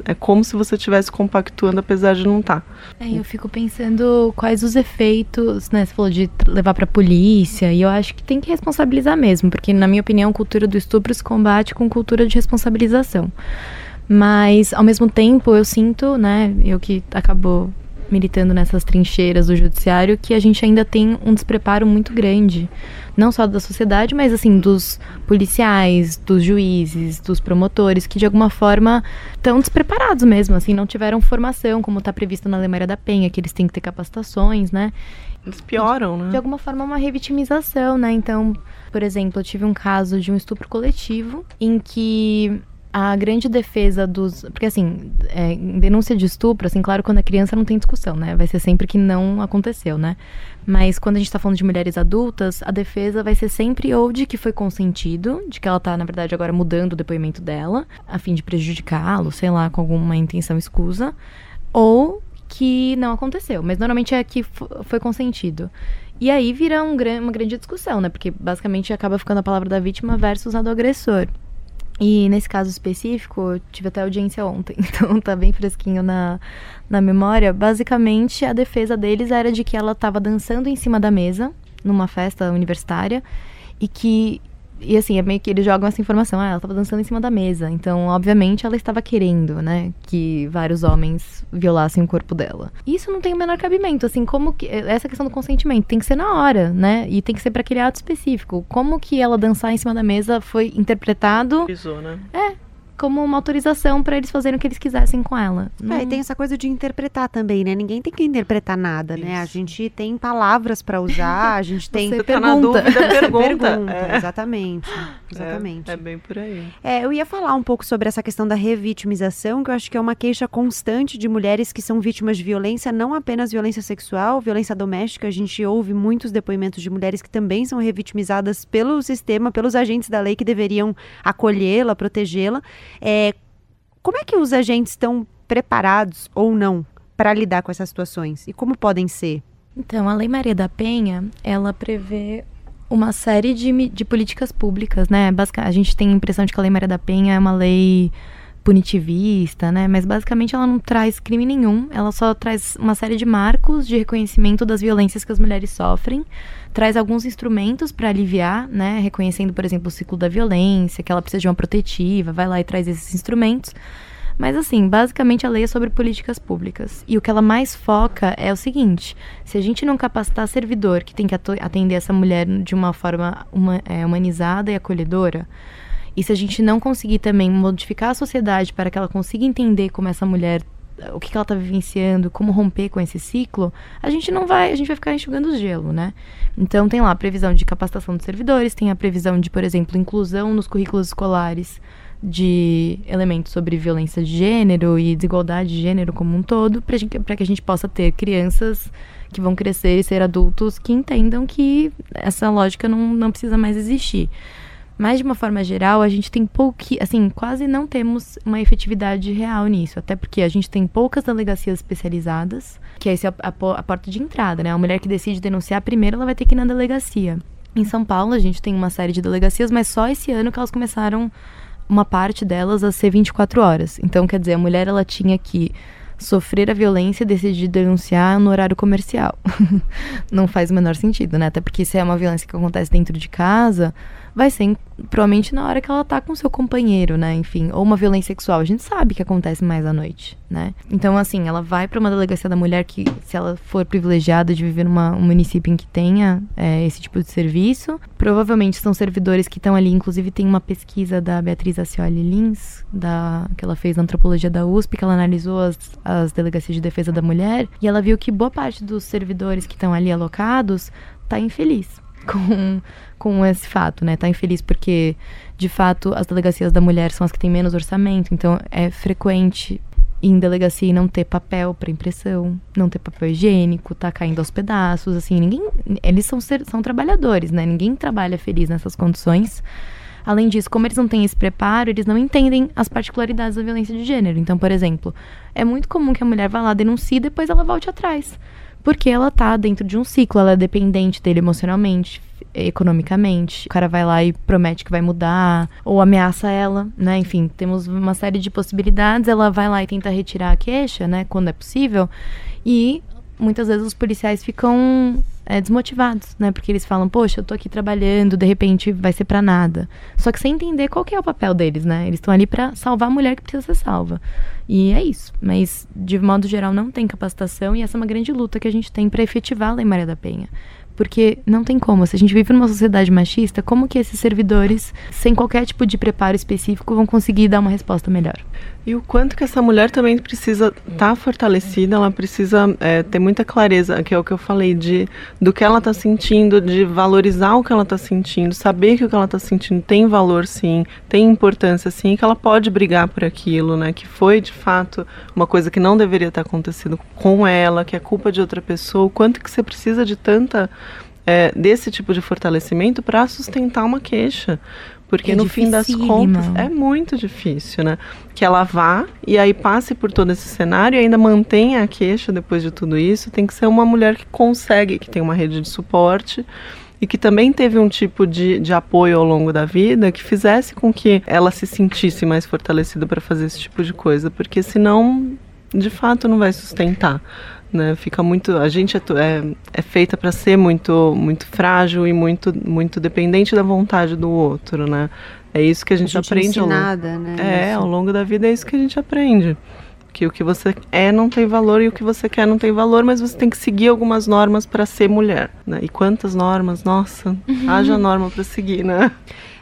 É como se você estivesse compactuando, apesar de não estar. Tá. É, eu fico pensando quais os efeitos, né? Você falou de levar para a polícia, e eu acho que tem que responsabilizar mesmo, porque, na minha opinião, cultura do estupro se combate com cultura de responsabilização. Mas, ao mesmo tempo, eu sinto, né? Eu que acabou militando nessas trincheiras do judiciário que a gente ainda tem um despreparo muito grande, não só da sociedade, mas assim dos policiais, dos juízes, dos promotores que de alguma forma estão despreparados mesmo, assim, não tiveram formação como está previsto na Lei Maria da Penha, que eles têm que ter capacitações, né? Eles pioram, né? De alguma forma uma revitimização, né? Então, por exemplo, eu tive um caso de um estupro coletivo em que a grande defesa dos. Porque, assim, é, denúncia de estupro, assim, claro, quando é criança não tem discussão, né? Vai ser sempre que não aconteceu, né? Mas quando a gente tá falando de mulheres adultas, a defesa vai ser sempre ou de que foi consentido, de que ela tá, na verdade, agora mudando o depoimento dela, a fim de prejudicá-lo, sei lá, com alguma intenção escusa, ou que não aconteceu. Mas normalmente é que foi consentido. E aí vira um, uma grande discussão, né? Porque basicamente acaba ficando a palavra da vítima versus a do agressor. E nesse caso específico, eu tive até audiência ontem, então tá bem fresquinho na, na memória. Basicamente, a defesa deles era de que ela estava dançando em cima da mesa, numa festa universitária, e que e assim, é meio que eles jogam essa informação. Ah, ela estava dançando em cima da mesa. Então, obviamente, ela estava querendo, né? Que vários homens violassem o corpo dela. Isso não tem o menor cabimento. Assim, como que. Essa questão do consentimento tem que ser na hora, né? E tem que ser para aquele ato específico. Como que ela dançar em cima da mesa foi interpretado. Pisou, né? É, como uma autorização para eles fazerem o que eles quisessem com ela. É, e tem essa coisa de interpretar também, né? Ninguém tem que interpretar nada, Isso. né? A gente tem palavras para usar, a gente tem. Você pergunta. Tá na dúvida, pergunta. pergunta é. Exatamente. Exatamente. É, é, bem por aí. É, eu ia falar um pouco sobre essa questão da revitimização, que eu acho que é uma queixa constante de mulheres que são vítimas de violência, não apenas violência sexual, violência doméstica. A gente ouve muitos depoimentos de mulheres que também são revitimizadas pelo sistema, pelos agentes da lei que deveriam acolhê-la, protegê-la. É, como é que os agentes estão preparados ou não para lidar com essas situações? E como podem ser? Então, a Lei Maria da Penha, ela prevê uma série de, de políticas públicas, né? Basicamente, a gente tem a impressão de que a Lei Maria da Penha é uma lei punitivista, né? Mas basicamente ela não traz crime nenhum, ela só traz uma série de marcos de reconhecimento das violências que as mulheres sofrem, traz alguns instrumentos para aliviar, né? Reconhecendo, por exemplo, o ciclo da violência, que ela precisa de uma protetiva, vai lá e traz esses instrumentos. Mas assim, basicamente a lei é sobre políticas públicas. E o que ela mais foca é o seguinte: se a gente não capacitar servidor que tem que atender essa mulher de uma forma uma, é, humanizada e acolhedora, e se a gente não conseguir também modificar a sociedade para que ela consiga entender como essa mulher o que, que ela está vivenciando, como romper com esse ciclo, a gente não vai, a gente vai ficar enxugando o gelo, né? Então tem lá a previsão de capacitação dos servidores, tem a previsão de, por exemplo, inclusão nos currículos escolares de elementos sobre violência de gênero e desigualdade de gênero como um todo, para que a gente possa ter crianças que vão crescer e ser adultos que entendam que essa lógica não, não precisa mais existir. Mas de uma forma geral, a gente tem pouqui, assim, quase não temos uma efetividade real nisso, até porque a gente tem poucas delegacias especializadas, que é a, a, a porta de entrada, né? A mulher que decide denunciar primeiro, ela vai ter que ir na delegacia. Em São Paulo, a gente tem uma série de delegacias, mas só esse ano que elas começaram uma parte delas a ser 24 horas. Então, quer dizer, a mulher ela tinha que sofrer a violência e decidir denunciar no horário comercial. não faz o menor sentido, né? Até porque se é uma violência que acontece dentro de casa, vai ser provavelmente na hora que ela tá com seu companheiro, né? Enfim, ou uma violência sexual. A gente sabe que acontece mais à noite, né? Então, assim, ela vai para uma delegacia da mulher que, se ela for privilegiada de viver num município em que tenha é, esse tipo de serviço, provavelmente são servidores que estão ali. Inclusive, tem uma pesquisa da Beatriz Acioli Lins, da, que ela fez na antropologia da USP, que ela analisou as, as delegacias de defesa da mulher, e ela viu que boa parte dos servidores que estão ali alocados tá infeliz com, com esse fato, né? Tá infeliz porque, de fato, as delegacias da mulher são as que têm menos orçamento, então é frequente em delegacia não ter papel para impressão, não ter papel higiênico, tá caindo aos pedaços, assim, ninguém, eles são são trabalhadores, né? Ninguém trabalha feliz nessas condições. Além disso, como eles não têm esse preparo, eles não entendem as particularidades da violência de gênero. Então, por exemplo, é muito comum que a mulher vá lá, denuncie e depois ela volte atrás porque ela tá dentro de um ciclo, ela é dependente dele emocionalmente, economicamente. O cara vai lá e promete que vai mudar, ou ameaça ela, né? Enfim, temos uma série de possibilidades. Ela vai lá e tenta retirar a queixa, né? Quando é possível. E muitas vezes os policiais ficam é, desmotivados, né? Porque eles falam, poxa, eu tô aqui trabalhando, de repente vai ser para nada. Só que sem entender qual que é o papel deles, né? Eles estão ali para salvar a mulher que precisa ser salva. E é isso. Mas, de modo geral, não tem capacitação e essa é uma grande luta que a gente tem para efetivar a Lei Maria da Penha. Porque não tem como. Se a gente vive numa sociedade machista, como que esses servidores, sem qualquer tipo de preparo específico, vão conseguir dar uma resposta melhor? E o quanto que essa mulher também precisa estar tá fortalecida, ela precisa é, ter muita clareza, que é o que eu falei, de do que ela está sentindo, de valorizar o que ela está sentindo, saber que o que ela está sentindo tem valor sim, tem importância sim, que ela pode brigar por aquilo, né? Que foi de fato uma coisa que não deveria ter acontecido com ela, que é culpa de outra pessoa. O quanto que você precisa de tanta é, desse tipo de fortalecimento para sustentar uma queixa. Porque é no fim das contas é muito difícil, né? Que ela vá e aí passe por todo esse cenário e ainda mantenha a queixa depois de tudo isso. Tem que ser uma mulher que consegue, que tem uma rede de suporte e que também teve um tipo de, de apoio ao longo da vida que fizesse com que ela se sentisse mais fortalecida para fazer esse tipo de coisa, porque senão, de fato, não vai sustentar né? Fica muito, a gente é, é, feita para ser muito, muito frágil e muito, muito dependente da vontade do outro, né? É isso que a gente, a gente aprende ensinada, ao longo, né? É, ao longo da vida é isso que a gente aprende. Que o que você é não tem valor e o que você quer não tem valor, mas você tem que seguir algumas normas para ser mulher, né? E quantas normas? Nossa, uhum. haja norma para seguir, né?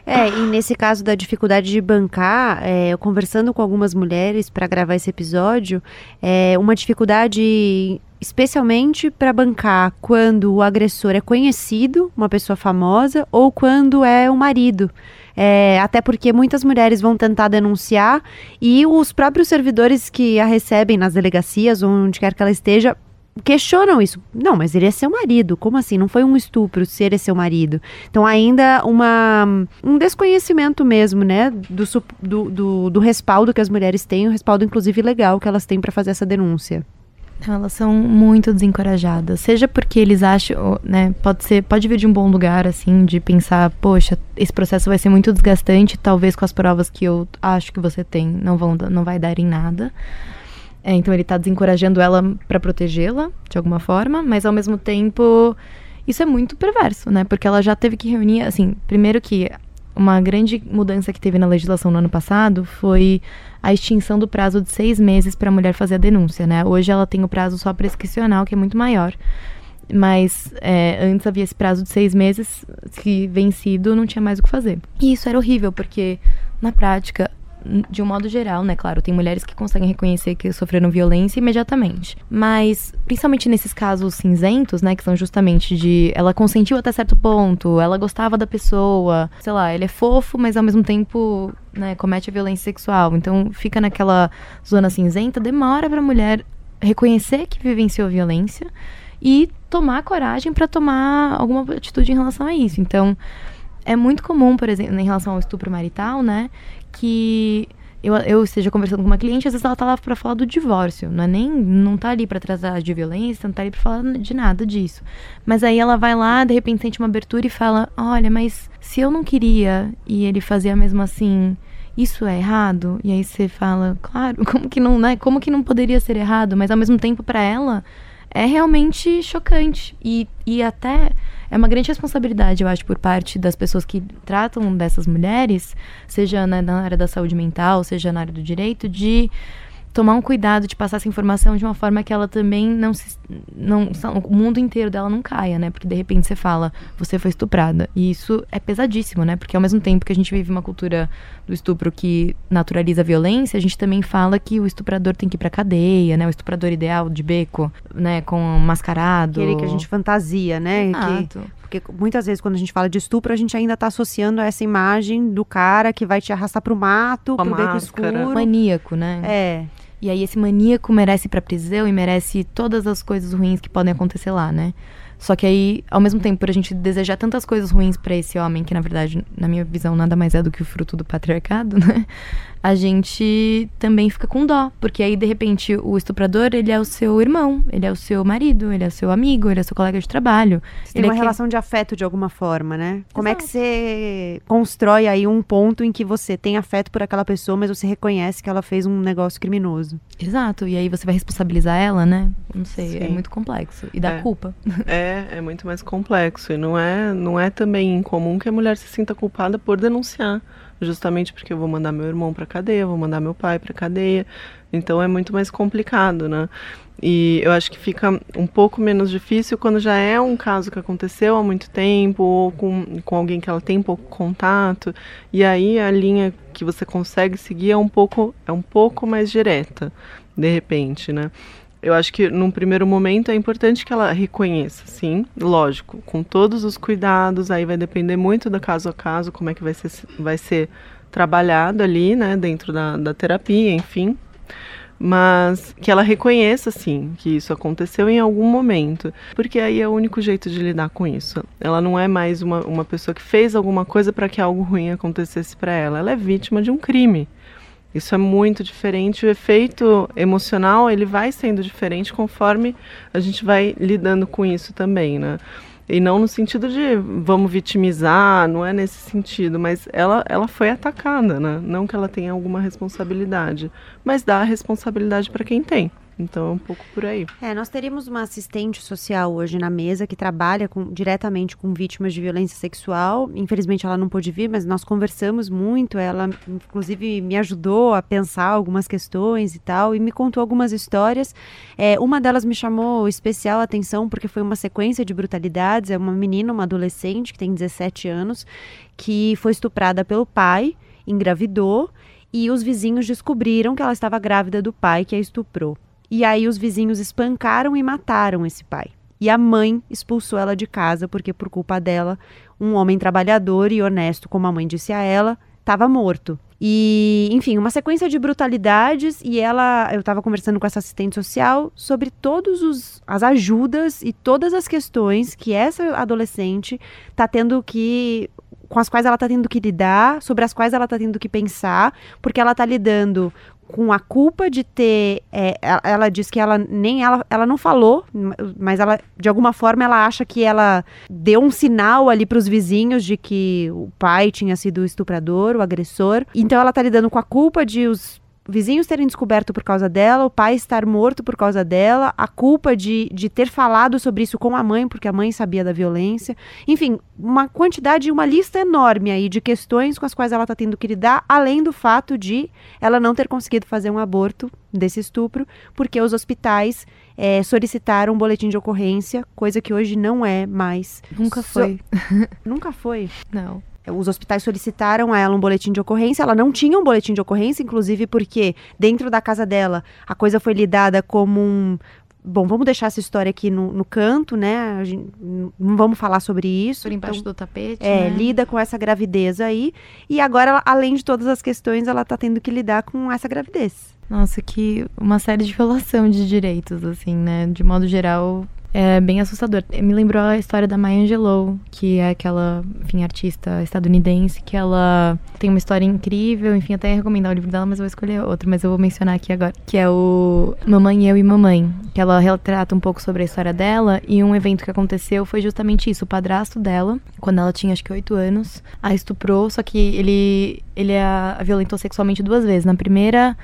É, e nesse caso da dificuldade de bancar, é, eu conversando com algumas mulheres para gravar esse episódio, é uma dificuldade especialmente para bancar quando o agressor é conhecido, uma pessoa famosa, ou quando é o marido. É, até porque muitas mulheres vão tentar denunciar e os próprios servidores que a recebem nas delegacias, onde quer que ela esteja, questionam isso. Não, mas ele é seu marido. Como assim? Não foi um estupro se ele é seu marido. Então, ainda uma, um desconhecimento mesmo, né? Do, do, do, do respaldo que as mulheres têm, o respaldo, inclusive, legal que elas têm para fazer essa denúncia. Elas são muito desencorajadas, seja porque eles acham, né, pode ser, pode vir de um bom lugar assim, de pensar, poxa, esse processo vai ser muito desgastante, talvez com as provas que eu acho que você tem não vão não vai dar em nada. É, então ele está desencorajando ela para protegê-la de alguma forma, mas ao mesmo tempo isso é muito perverso, né? Porque ela já teve que reunir, assim, primeiro que uma grande mudança que teve na legislação no ano passado foi a extinção do prazo de seis meses para a mulher fazer a denúncia, né? Hoje ela tem o prazo só prescricional, que é muito maior. Mas é, antes havia esse prazo de seis meses que vencido não tinha mais o que fazer. E isso era horrível, porque na prática de um modo geral, né? Claro, tem mulheres que conseguem reconhecer que sofreram violência imediatamente. Mas, principalmente nesses casos cinzentos, né? Que são justamente de ela consentiu até certo ponto, ela gostava da pessoa, sei lá, ele é fofo, mas ao mesmo tempo, né, comete a violência sexual. Então fica naquela zona cinzenta, demora pra mulher reconhecer que vivenciou violência e tomar coragem para tomar alguma atitude em relação a isso. Então, é muito comum, por exemplo, em relação ao estupro marital, né, que eu, eu esteja conversando com uma cliente, às vezes ela tá lá para falar do divórcio, não é nem não tá ali para tratar de violência, não tá ali para falar de nada disso. Mas aí ela vai lá, de repente sente uma abertura e fala: "Olha, mas se eu não queria e ele fazia mesmo assim, isso é errado? E aí você fala, claro, como que não, né? Como que não poderia ser errado? Mas ao mesmo tempo, para ela, é realmente chocante. E, e até é uma grande responsabilidade, eu acho, por parte das pessoas que tratam dessas mulheres, seja na, na área da saúde mental, seja na área do direito, de tomar um cuidado de passar essa informação de uma forma que ela também não se. Não, o mundo inteiro dela não caia, né? Porque de repente você fala, você foi estuprada. E isso é pesadíssimo, né? Porque ao mesmo tempo que a gente vive uma cultura do estupro que naturaliza a violência, a gente também fala que o estuprador tem que ir pra cadeia, né? O estuprador ideal de beco, né? Com mascarado. Aquele que a gente fantasia, né? Exato. Que porque muitas vezes quando a gente fala de estupro, a gente ainda está associando a essa imagem do cara que vai te arrastar pro mato, pro beco escuro. Maníaco, né? É. E aí esse maníaco merece ir pra prisão e merece todas as coisas ruins que podem acontecer lá, né? Só que aí, ao mesmo tempo, por a gente desejar tantas coisas ruins para esse homem, que na verdade, na minha visão, nada mais é do que o fruto do patriarcado, né? A gente também fica com dó, porque aí de repente o estuprador, ele é o seu irmão, ele é o seu marido, ele é o seu amigo, ele é o seu colega de trabalho. Você tem ele uma é relação de afeto de alguma forma, né? Como é que você constrói aí um ponto em que você tem afeto por aquela pessoa, mas você reconhece que ela fez um negócio criminoso? Exato, e aí você vai responsabilizar ela, né? Não sei, é Sim. muito complexo. E dá É. culpa. É, é muito mais complexo. E não é, não é também incomum que a mulher se sinta culpada por denunciar. Justamente porque eu vou mandar meu irmão pra cadeia, vou mandar meu pai pra cadeia. Então é muito mais complicado, né? E eu acho que fica um pouco menos difícil quando já é um caso que aconteceu há muito tempo, ou com, com alguém que ela tem pouco contato. E aí a linha que você consegue seguir é um pouco, é um pouco mais direta, de repente, né? Eu acho que num primeiro momento é importante que ela reconheça, sim, lógico, com todos os cuidados, aí vai depender muito do caso a caso, como é que vai ser, vai ser trabalhado ali, né, dentro da, da terapia, enfim. Mas que ela reconheça, sim, que isso aconteceu em algum momento. Porque aí é o único jeito de lidar com isso. Ela não é mais uma, uma pessoa que fez alguma coisa para que algo ruim acontecesse para ela. Ela é vítima de um crime. Isso é muito diferente. O efeito emocional ele vai sendo diferente conforme a gente vai lidando com isso também, né? E não no sentido de vamos vitimizar, não é nesse sentido, mas ela, ela foi atacada, né? Não que ela tenha alguma responsabilidade, mas dá a responsabilidade para quem tem. Então é um pouco por aí. É, nós teríamos uma assistente social hoje na mesa que trabalha com- diretamente com vítimas de violência sexual. Infelizmente ela não pôde vir, mas nós conversamos muito. Ela, inclusive, me ajudou a pensar algumas questões e tal, e me contou algumas histórias. É, uma delas me chamou especial atenção porque foi uma sequência de brutalidades. É uma menina, uma adolescente que tem 17 anos, que foi estuprada pelo pai, engravidou. E os vizinhos descobriram que ela estava grávida do pai que a estuprou. E aí os vizinhos espancaram e mataram esse pai. E a mãe expulsou ela de casa porque por culpa dela, um homem trabalhador e honesto, como a mãe disse a ela, estava morto. E, enfim, uma sequência de brutalidades e ela, eu estava conversando com essa assistente social sobre todos os as ajudas e todas as questões que essa adolescente está tendo que com as quais ela está tendo que lidar, sobre as quais ela está tendo que pensar, porque ela está lidando com a culpa de ter. é, ela, ela diz que ela nem ela, ela não falou, mas ela de alguma forma ela acha que ela deu um sinal ali para os vizinhos de que o pai tinha sido o estuprador, o agressor. Então ela tá lidando com a culpa de os vizinhos terem descoberto por causa dela, o pai estar morto por causa dela, a culpa de, de ter falado sobre isso com a mãe, porque a mãe sabia da violência. Enfim, uma quantidade, uma lista enorme aí de questões com as quais ela está tendo que lidar, além do fato de ela não ter conseguido fazer um aborto desse estupro, porque os hospitais eh, solicitaram um boletim de ocorrência, coisa que hoje não é mais. Nunca So- foi. Nunca foi. Não. Os hospitais solicitaram a ela um boletim de ocorrência. Ela não tinha um boletim de ocorrência, inclusive porque dentro da casa dela a coisa foi lidada como um. Bom, vamos deixar essa história aqui no, no canto, né? A gente- não vamos falar sobre isso. Por embaixo Então, do tapete. é, né? lida com essa gravidez aí. E agora, ela, além de todas as questões, ela tá tendo que lidar com essa gravidez. Nossa, que uma série de violação de direitos, assim, né? De modo geral, é bem assustador. Me lembrou a história da Maya Angelou, que é aquela, enfim, artista estadunidense, que ela tem uma história incrível, enfim, até recomendar o livro dela, mas eu vou escolher outro, mas eu vou mencionar aqui agora, que é o Mamãe, Eu e Mamãe, que ela retrata um pouco sobre a história dela, e um evento que aconteceu foi justamente isso, o padrasto dela, quando ela tinha acho que oito anos, a estuprou, só que ele, ele a violentou sexualmente duas vezes. Na primeira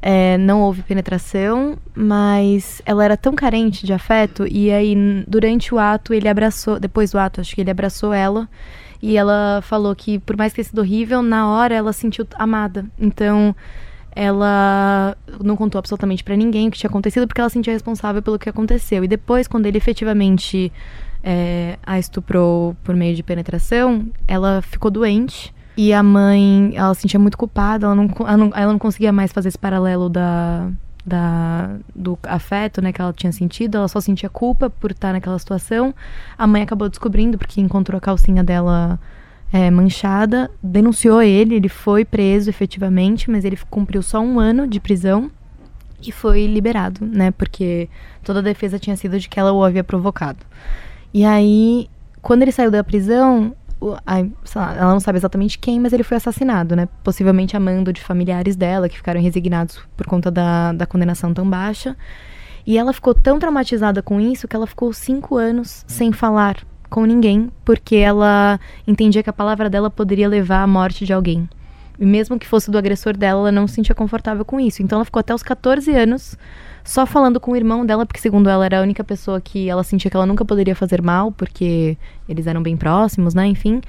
é, não houve penetração, mas ela era tão carente de afeto e aí durante o ato ele abraçou, depois do ato acho que ele abraçou ela e ela falou que por mais que tenha sido horrível, na hora ela se sentiu amada. Então ela não contou absolutamente para ninguém o que tinha acontecido porque ela se sentia responsável pelo que aconteceu. E depois, quando ele efetivamente é, a estuprou por meio de penetração, ela ficou doente e a mãe, ela se sentia muito culpada, ela não, ela não, ela não conseguia mais fazer esse paralelo da, da, do afeto né, que ela tinha sentido, ela só sentia culpa por estar naquela situação. A mãe acabou descobrindo, porque encontrou a calcinha dela é, manchada, denunciou ele, ele foi preso efetivamente, mas ele cumpriu só um ano de prisão e foi liberado, né? Porque toda a defesa tinha sido de que ela o havia provocado. E aí, quando ele saiu da prisão, lá, ela não sabe exatamente quem, mas ele foi assassinado, né? Possivelmente a mando de familiares dela, que ficaram resignados por conta da, da condenação tão baixa. E ela ficou tão traumatizada com isso que ela ficou cinco anos sem falar com ninguém, porque ela entendia que a palavra dela poderia levar à morte de alguém. E mesmo que fosse do agressor dela, ela não se sentia confortável com isso. Então ela ficou até os 14 anos só falando com o irmão dela, porque segundo ela era a única pessoa que ela sentia que ela nunca poderia fazer mal, porque eles eram bem próximos, né? Enfim.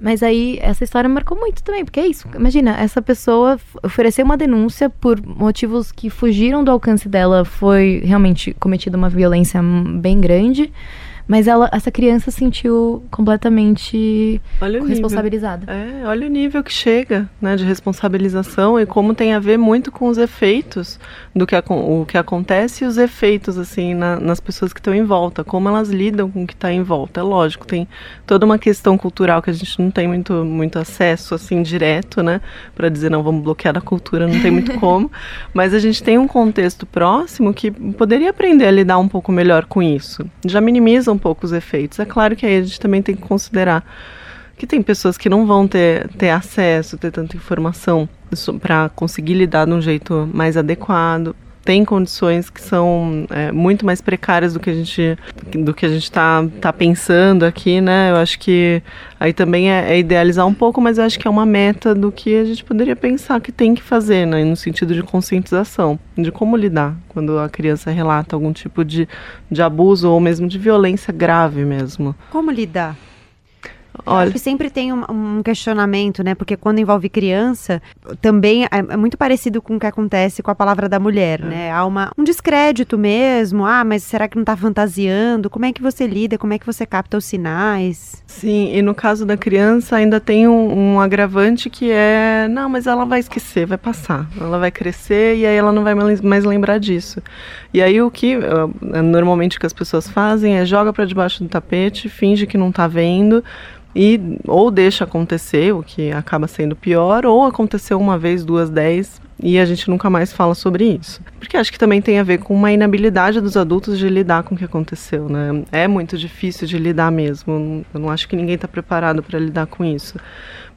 Mas aí essa história marcou muito também, porque é isso. Imagina, essa pessoa ofereceu uma denúncia por motivos que fugiram do alcance dela, foi realmente cometida uma violência bem grande. Mas ela, essa criança sentiu completamente responsabilizada. É, olha o nível que chega, né, de responsabilização e como tem a ver muito com os efeitos do que, o que acontece e os efeitos, assim, na, nas pessoas que estão em volta, como elas lidam com o que está em volta. É lógico, tem toda uma questão cultural que a gente não tem muito, muito acesso, assim, direto, né, para dizer, não, vamos bloquear a cultura, não tem muito como, mas a gente tem um contexto próximo que poderia aprender a lidar um pouco melhor com isso. Já minimiza um pouco os efeitos. É claro que aí a gente também tem que considerar que tem pessoas que não vão ter, ter acesso, ter tanta informação para conseguir lidar de um jeito mais adequado. Tem condições que são é, muito mais precárias do que a gente do que a gente está tá pensando aqui, né? Eu acho que aí também é, é, idealizar um pouco, mas eu acho que é uma meta do que a gente poderia pensar que tem que fazer, né? No sentido de conscientização, de como lidar quando a criança relata algum tipo de, de abuso ou mesmo de violência grave mesmo. Como lidar? Olha. Acho que sempre tem um, um, questionamento, né? Porque quando envolve criança, também é, é, muito parecido com o que acontece com a palavra da mulher, é. né? Há uma, um descrédito mesmo. Ah, mas será que não está fantasiando? Como é que você lida? Como é que você capta os sinais? Sim, e no caso da criança ainda tem um, um agravante que é, não, mas ela vai esquecer, vai passar. Ela vai crescer e aí ela não vai mais lembrar disso. E aí o que uh, normalmente que as pessoas fazem é joga para debaixo do tapete, finge que não está vendo e ou deixa acontecer, o que acaba sendo pior, ou aconteceu uma vez, duas, dez e a gente nunca mais fala sobre isso. Porque acho que também tem a ver com uma inabilidade dos adultos de lidar com o que aconteceu, né? É muito difícil de lidar mesmo. Eu não acho que ninguém está preparado para lidar com isso.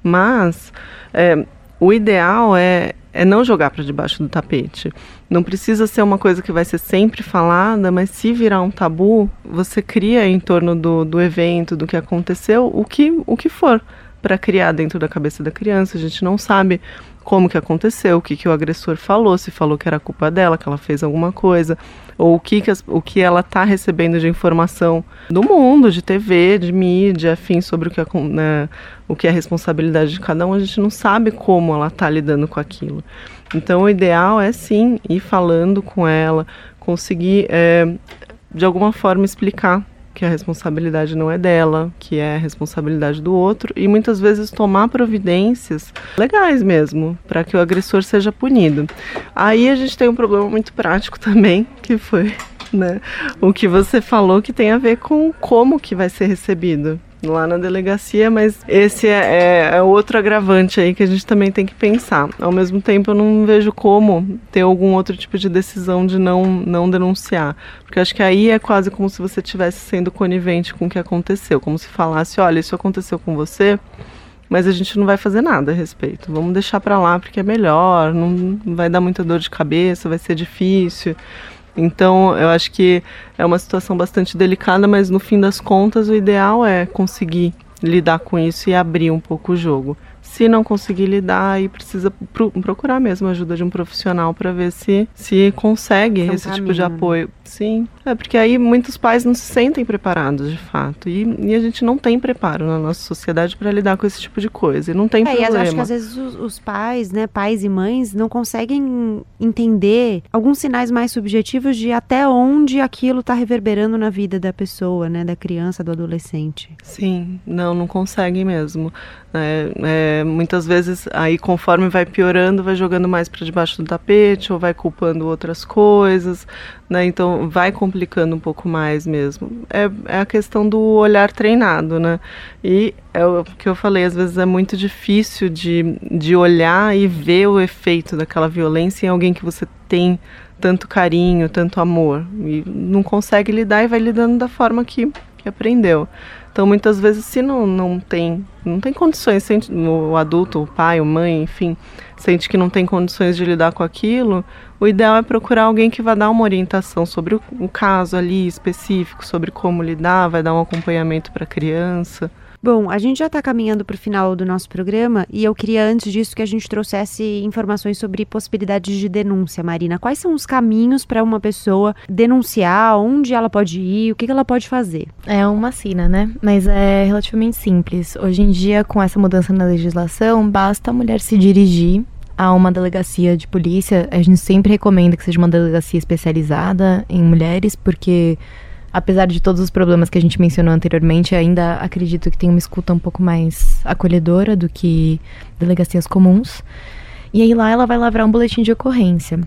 Mas é, o ideal é, é não jogar para debaixo do tapete. Não precisa ser uma coisa que vai ser sempre falada, mas se virar um tabu, você cria em torno do, do evento, do que aconteceu, o que, o que for para criar dentro da cabeça da criança. A gente não sabe como que aconteceu, o que, que o agressor falou, se falou que era culpa dela, que ela fez alguma coisa, ou o que, que, o que ela está recebendo de informação do mundo, de TV, de mídia, afim, sobre o que, né, o que é a responsabilidade de cada um, a gente não sabe como ela está lidando com aquilo. Então, o ideal é sim ir falando com ela, conseguir é, de alguma forma explicar que a responsabilidade não é dela, que é a responsabilidade do outro, e muitas vezes tomar providências legais mesmo, para que o agressor seja punido. Aí a gente tem um problema muito prático também, que foi né, o que você falou que tem a ver com como que vai ser recebido lá na delegacia, mas esse é, é, é, outro agravante aí que a gente também tem que pensar. Ao mesmo tempo, eu não vejo como ter algum outro tipo de decisão de não, não denunciar, porque acho que aí é quase como se você estivesse sendo conivente com o que aconteceu, como se falasse, olha, isso aconteceu com você, mas a gente não vai fazer nada a respeito. Vamos deixar para lá porque é melhor, não vai dar muita dor de cabeça, vai ser difícil. Então, eu acho que é uma situação bastante delicada, mas no fim das contas, o ideal é conseguir lidar com isso e abrir um pouco o jogo. Se não conseguir lidar, aí precisa pro, procurar mesmo a ajuda de um profissional para ver se, se consegue esse caminho, tipo de né? apoio. Sim, é porque aí muitos pais não se sentem preparados de fato. E, e a gente não tem preparo na nossa sociedade para lidar com esse tipo de coisa. E não tem é, problema. E eu acho que às vezes os, os, pais, né, pais e mães, não conseguem entender alguns sinais mais subjetivos de até onde aquilo está reverberando na vida da pessoa, né, da criança, do adolescente. Sim, não, não conseguem mesmo. É, é, muitas vezes, aí conforme vai piorando, vai jogando mais para debaixo do tapete ou vai culpando outras coisas, né? Então vai complicando um pouco mais mesmo. É, é a questão do olhar treinado, né? E é o que eu falei, às vezes é muito difícil de, de olhar e ver o efeito daquela violência em alguém que você tem tanto carinho, tanto amor. E não consegue lidar e vai lidando da forma que, que aprendeu. Então, muitas vezes, se não, não tem não tem condições, sente, o adulto, o pai, a mãe, enfim, sente que não tem condições de lidar com aquilo, o ideal é procurar alguém que vai dar uma orientação sobre o, o caso ali específico, sobre como lidar, vai dar um acompanhamento para a criança. Bom, a gente já está caminhando para o final do nosso programa e eu queria, antes disso, que a gente trouxesse informações sobre possibilidades de denúncia, Marina. Quais são os caminhos para uma pessoa denunciar? Onde ela pode ir? O que, que ela pode fazer? É uma sina, né? Mas é relativamente simples. Hoje em dia, com essa mudança na legislação, basta a mulher se dirigir a uma delegacia de polícia. A gente sempre recomenda que seja uma delegacia especializada em mulheres, porque apesar de todos os problemas que a gente mencionou anteriormente, ainda acredito que tem uma escuta um pouco mais acolhedora do que delegacias comuns. E aí lá ela vai lavrar um boletim de ocorrência.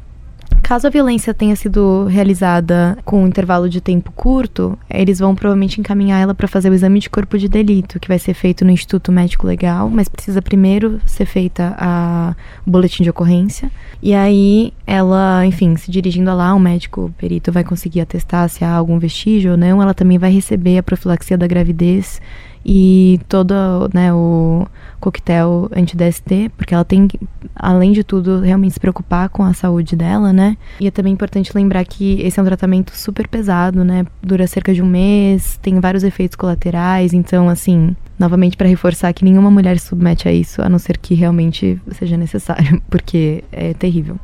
Caso a violência tenha sido realizada com um intervalo de tempo curto, eles vão provavelmente encaminhar ela para fazer o exame de corpo de delito, que vai ser feito no Instituto Médico Legal, mas precisa primeiro ser feita a boletim de ocorrência. E aí ela, enfim, se dirigindo lá, o médico perito vai conseguir atestar se há algum vestígio ou não. Ela também vai receber a profilaxia da gravidez e todo né, o coquetel anti-DST, porque ela tem, além de tudo, realmente se preocupar com a saúde dela, né? E é também importante lembrar que esse é um tratamento super pesado, né? Dura cerca de um mês, tem vários efeitos colaterais, então, assim, novamente para reforçar que nenhuma mulher se submete a isso, a não ser que realmente seja necessário, porque é terrível.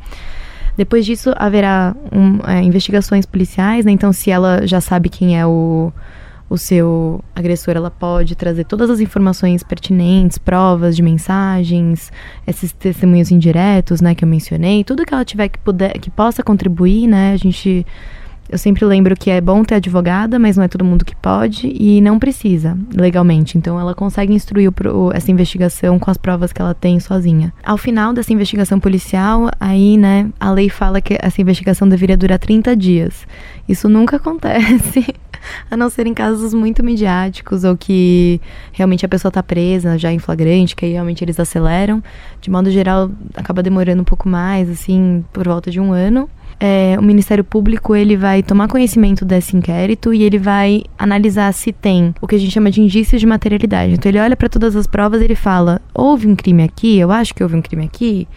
Depois disso, haverá um, é, investigações policiais, né? Então, se ela já sabe quem é o o seu agressor, ela pode trazer todas as informações pertinentes, provas de mensagens, esses testemunhos indiretos, né, que eu mencionei, tudo que ela tiver que puder, que possa contribuir, né, a gente eu sempre lembro que é bom ter advogada, mas não é todo mundo que pode e não precisa legalmente. Então ela consegue instruir essa investigação com as provas que ela tem sozinha. Ao final dessa investigação policial, aí, né, a lei fala que essa investigação deveria durar 30 dias. Isso nunca acontece a não ser em casos muito midiáticos ou que realmente a pessoa está presa já em flagrante, que aí realmente eles aceleram. De modo geral, acaba demorando um pouco mais, assim, por volta de um ano. É, o Ministério Público ele vai tomar conhecimento desse inquérito e ele vai analisar se tem o que a gente chama de indícios de materialidade. Então ele olha para todas as provas ele fala: houve um crime aqui? Eu acho que houve um crime aqui.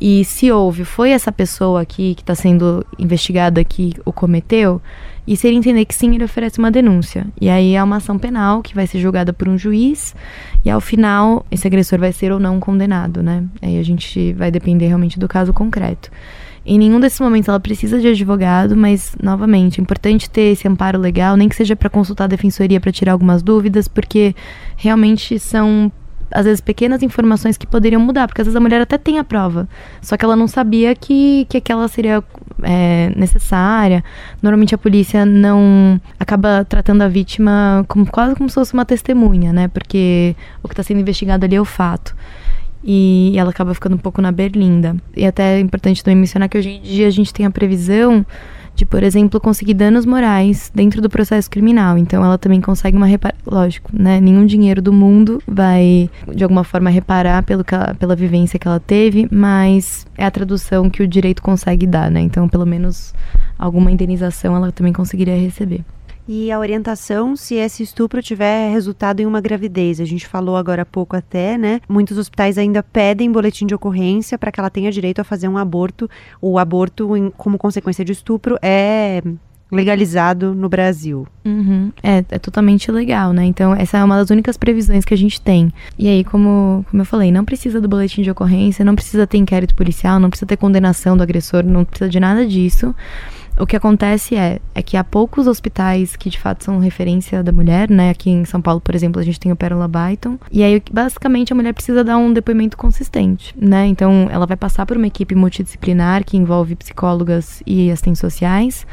E se houve, foi essa pessoa aqui que está sendo investigada que o cometeu? E se ele entender que sim, ele oferece uma denúncia. E aí é uma ação penal que vai ser julgada por um juiz. E ao final, esse agressor vai ser ou não condenado, né? Aí a gente vai depender realmente do caso concreto. Em nenhum desses momentos ela precisa de advogado, mas, novamente, é importante ter esse amparo legal, nem que seja para consultar a defensoria para tirar algumas dúvidas, porque realmente são às vezes, pequenas informações que poderiam mudar, porque às vezes a mulher até tem a prova, só que ela não sabia que, que aquela seria é, necessária. Normalmente a polícia não acaba tratando a vítima como, quase como se fosse uma testemunha, né? Porque o que está sendo investigado ali é o fato. E ela acaba ficando um pouco na berlinda. E até é importante também mencionar que hoje em dia a gente tem a previsão de, por exemplo, conseguir danos morais dentro do processo criminal. Então ela também consegue uma reparação. Lógico, né? Nenhum dinheiro do mundo vai, de alguma forma, reparar pelo ela, pela vivência que ela teve, mas é a tradução que o direito consegue dar, né? Então, pelo menos alguma indenização ela também conseguiria receber. E a orientação se esse estupro tiver resultado em uma gravidez. A gente falou agora há pouco até, né? Muitos hospitais ainda pedem boletim de ocorrência para que ela tenha direito a fazer um aborto. O aborto, em, como consequência de estupro, é legalizado no Brasil. Uhum. É, é totalmente legal, né? Então, essa é uma das únicas previsões que a gente tem. E aí, como, como eu falei, não precisa do boletim de ocorrência, não precisa ter inquérito policial, não precisa ter condenação do agressor, não precisa de nada disso. O que acontece é, é que há poucos hospitais que de fato são referência da mulher, né? Aqui em São Paulo, por exemplo, a gente tem o Pérola Byton. E aí, basicamente, a mulher precisa dar um depoimento consistente, né? Então, ela vai passar por uma equipe multidisciplinar que envolve psicólogas e assistentes sociais.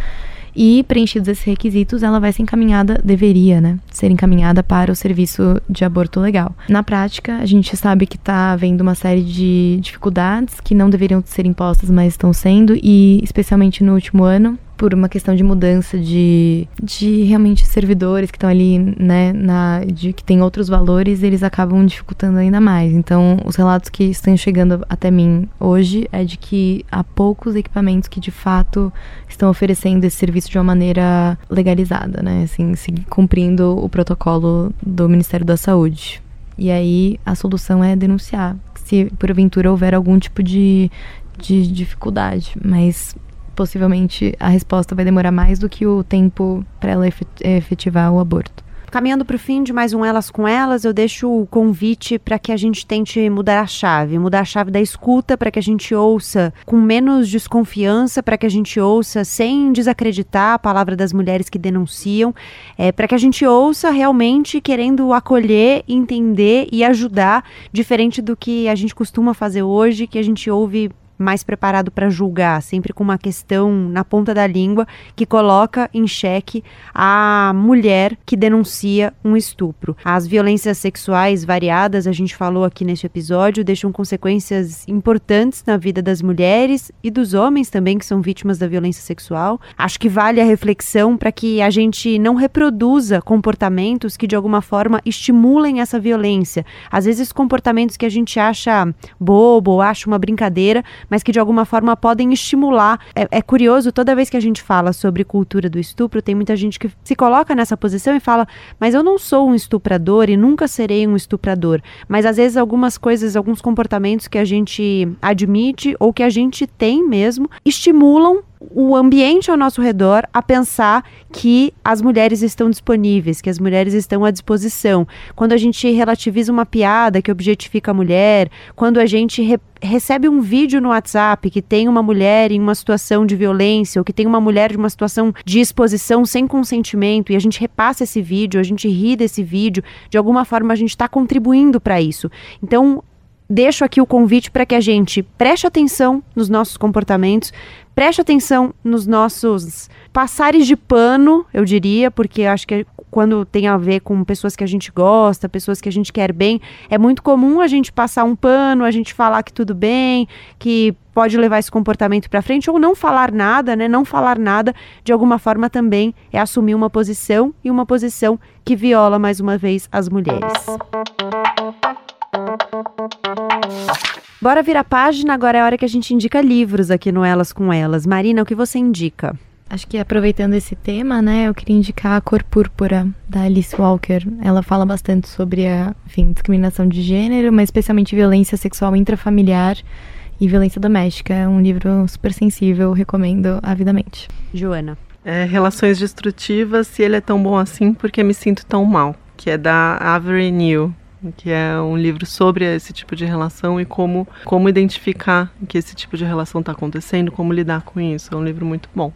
E preenchidos esses requisitos, ela vai ser encaminhada, deveria, né, ser encaminhada para o serviço de aborto legal. Na prática, a gente sabe que está havendo uma série de dificuldades que não deveriam ser impostas, mas estão sendo, e especialmente no último ano, por uma questão de mudança de, de realmente servidores que estão ali, né, na, de que tem outros valores, eles acabam dificultando ainda mais. Então, os relatos que estão chegando até mim hoje é de que há poucos equipamentos que de fato estão oferecendo esse serviço de uma maneira legalizada, né, assim, cumprindo o protocolo do Ministério da Saúde. E aí a solução é denunciar se porventura houver algum tipo de, de dificuldade, mas possivelmente a resposta vai demorar mais do que o tempo para ela efetivar o aborto. Caminhando para o fim de mais um Elas com Elas, eu deixo o convite para que a gente tente mudar a chave, mudar a chave da escuta para que a gente ouça com menos desconfiança, para que a gente ouça sem desacreditar a palavra das mulheres que denunciam, é, para que a gente ouça realmente querendo acolher, entender e ajudar, diferente do que a gente costuma fazer hoje, que a gente ouve mais preparado para julgar, sempre com uma questão na ponta da língua que coloca em xeque a mulher que denuncia um estupro. As violências sexuais variadas, a gente falou aqui neste episódio, deixam consequências importantes na vida das mulheres e dos homens também que são vítimas da violência sexual. Acho que vale a reflexão para que a gente não reproduza comportamentos que de alguma forma estimulem essa violência. Às vezes comportamentos que a gente acha bobo, acha uma brincadeira, mas que de alguma forma podem estimular. É, é, curioso, toda vez que a gente fala sobre cultura do estupro, tem muita gente que se coloca nessa posição e fala: Mas eu não sou um estuprador e nunca serei um estuprador. Mas às vezes algumas coisas, alguns comportamentos que a gente admite ou que a gente tem mesmo, estimulam o ambiente ao nosso redor a pensar que as mulheres estão disponíveis, que as mulheres estão à disposição. Quando a gente relativiza uma piada que objetifica a mulher, quando a gente re recebe um vídeo no WhatsApp que tem uma mulher em uma situação de violência ou que tem uma mulher de uma situação de exposição sem consentimento e a gente repassa esse vídeo, a gente ri desse vídeo, de alguma forma a gente está contribuindo para isso. Então, deixo aqui o convite para que a gente preste atenção nos nossos comportamentos, preste atenção nos nossos passares de pano, eu diria, porque acho que quando tem a ver com pessoas que a gente gosta, pessoas que a gente quer bem, é muito comum a gente passar um pano, a gente falar que tudo bem, que pode levar esse comportamento para frente ou não falar nada, né? Não falar nada, de alguma forma também é assumir uma posição e uma posição que viola mais uma vez as mulheres. Bora virar página, agora é a hora que a gente indica livros aqui no Elas com Elas. Marina, o que você indica? Acho que aproveitando esse tema, né, eu queria indicar A Cor Púrpura, da Alice Walker. Ela fala bastante sobre a, enfim, discriminação de gênero, mas especialmente violência sexual intrafamiliar e violência doméstica. É um livro super sensível, recomendo avidamente. Joana. É, Relações Destrutivas, se ele é tão bom assim, porque me sinto tão mal, que é da Avery New que é um livro sobre esse tipo de relação e como, como identificar que esse tipo de relação está acontecendo, como lidar com isso. É um livro muito bom.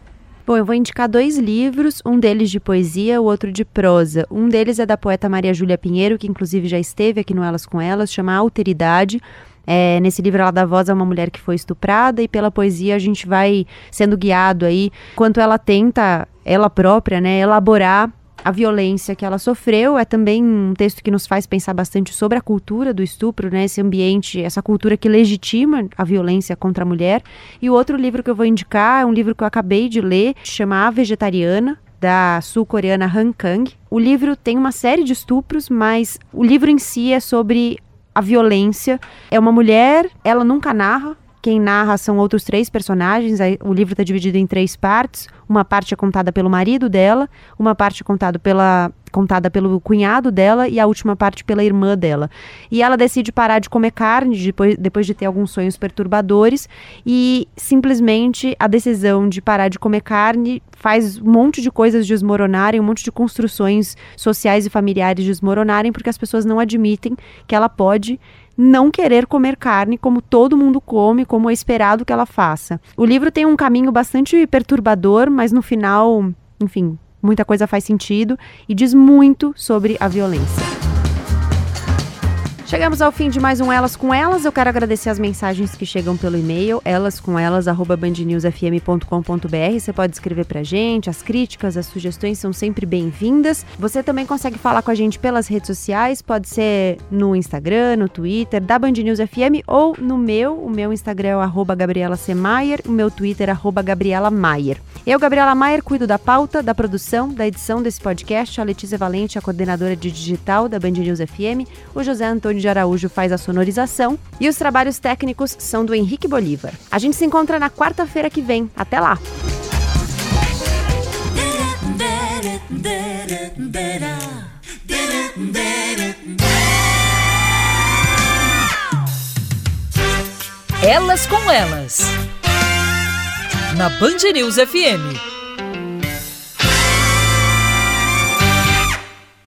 Bom, eu vou indicar dois livros, um deles de poesia, o outro de prosa. Um deles é da poeta Maria Júlia Pinheiro, que inclusive já esteve aqui no Elas com Elas, chama Alteridade. É, nesse livro ela dá voz a uma mulher que foi estuprada e pela poesia a gente vai sendo guiado aí quanto ela tenta, ela própria, né, elaborar a violência que ela sofreu. É também um texto que nos faz pensar bastante sobre a cultura do estupro, né? Esse ambiente, essa cultura que legitima a violência contra a mulher. E o outro livro que eu vou indicar é um livro que eu acabei de ler, chama A Vegetariana, da sul-coreana Han Kang. O livro tem uma série de estupros, mas o livro em si é sobre a violência. É uma mulher, ela nunca narra, quem narra são outros três personagens. O livro está dividido em três partes. Uma parte é contada pelo marido dela, uma parte é contada pela contada pelo cunhado dela e a última parte pela irmã dela. E ela decide parar de comer carne depois, depois de ter alguns sonhos perturbadores e simplesmente a decisão de parar de comer carne faz um monte de coisas desmoronarem, um monte de construções sociais e familiares desmoronarem porque as pessoas não admitem que ela pode não querer comer carne como todo mundo come, como é esperado que ela faça. O livro tem um caminho bastante perturbador, mas no final, enfim, muita coisa faz sentido e diz muito sobre a violência. Chegamos ao fim de mais um Elas com Elas. Eu quero agradecer as mensagens que chegam pelo e-mail, elascomelas@bandnewsfm.com.br. Você pode escrever pra gente, as críticas, as sugestões são sempre bem-vindas. Você também consegue falar com a gente pelas redes sociais, pode ser no Instagram, no Twitter, da Band News FM ou no meu, o meu Instagram é arroba Gabriela C. Maier, o meu Twitter é arroba Gabriela Maier. Eu, Gabriela Maier, cuido da pauta, da produção, da edição desse podcast, a Letícia Valente, a coordenadora de digital da Band News FM, o José Antônio Antônio de Araújo faz a sonorização e os trabalhos técnicos são do Henrique Bolívar. A gente se encontra na quarta-feira que vem. Até lá! Elas com Elas. Na Band News FM.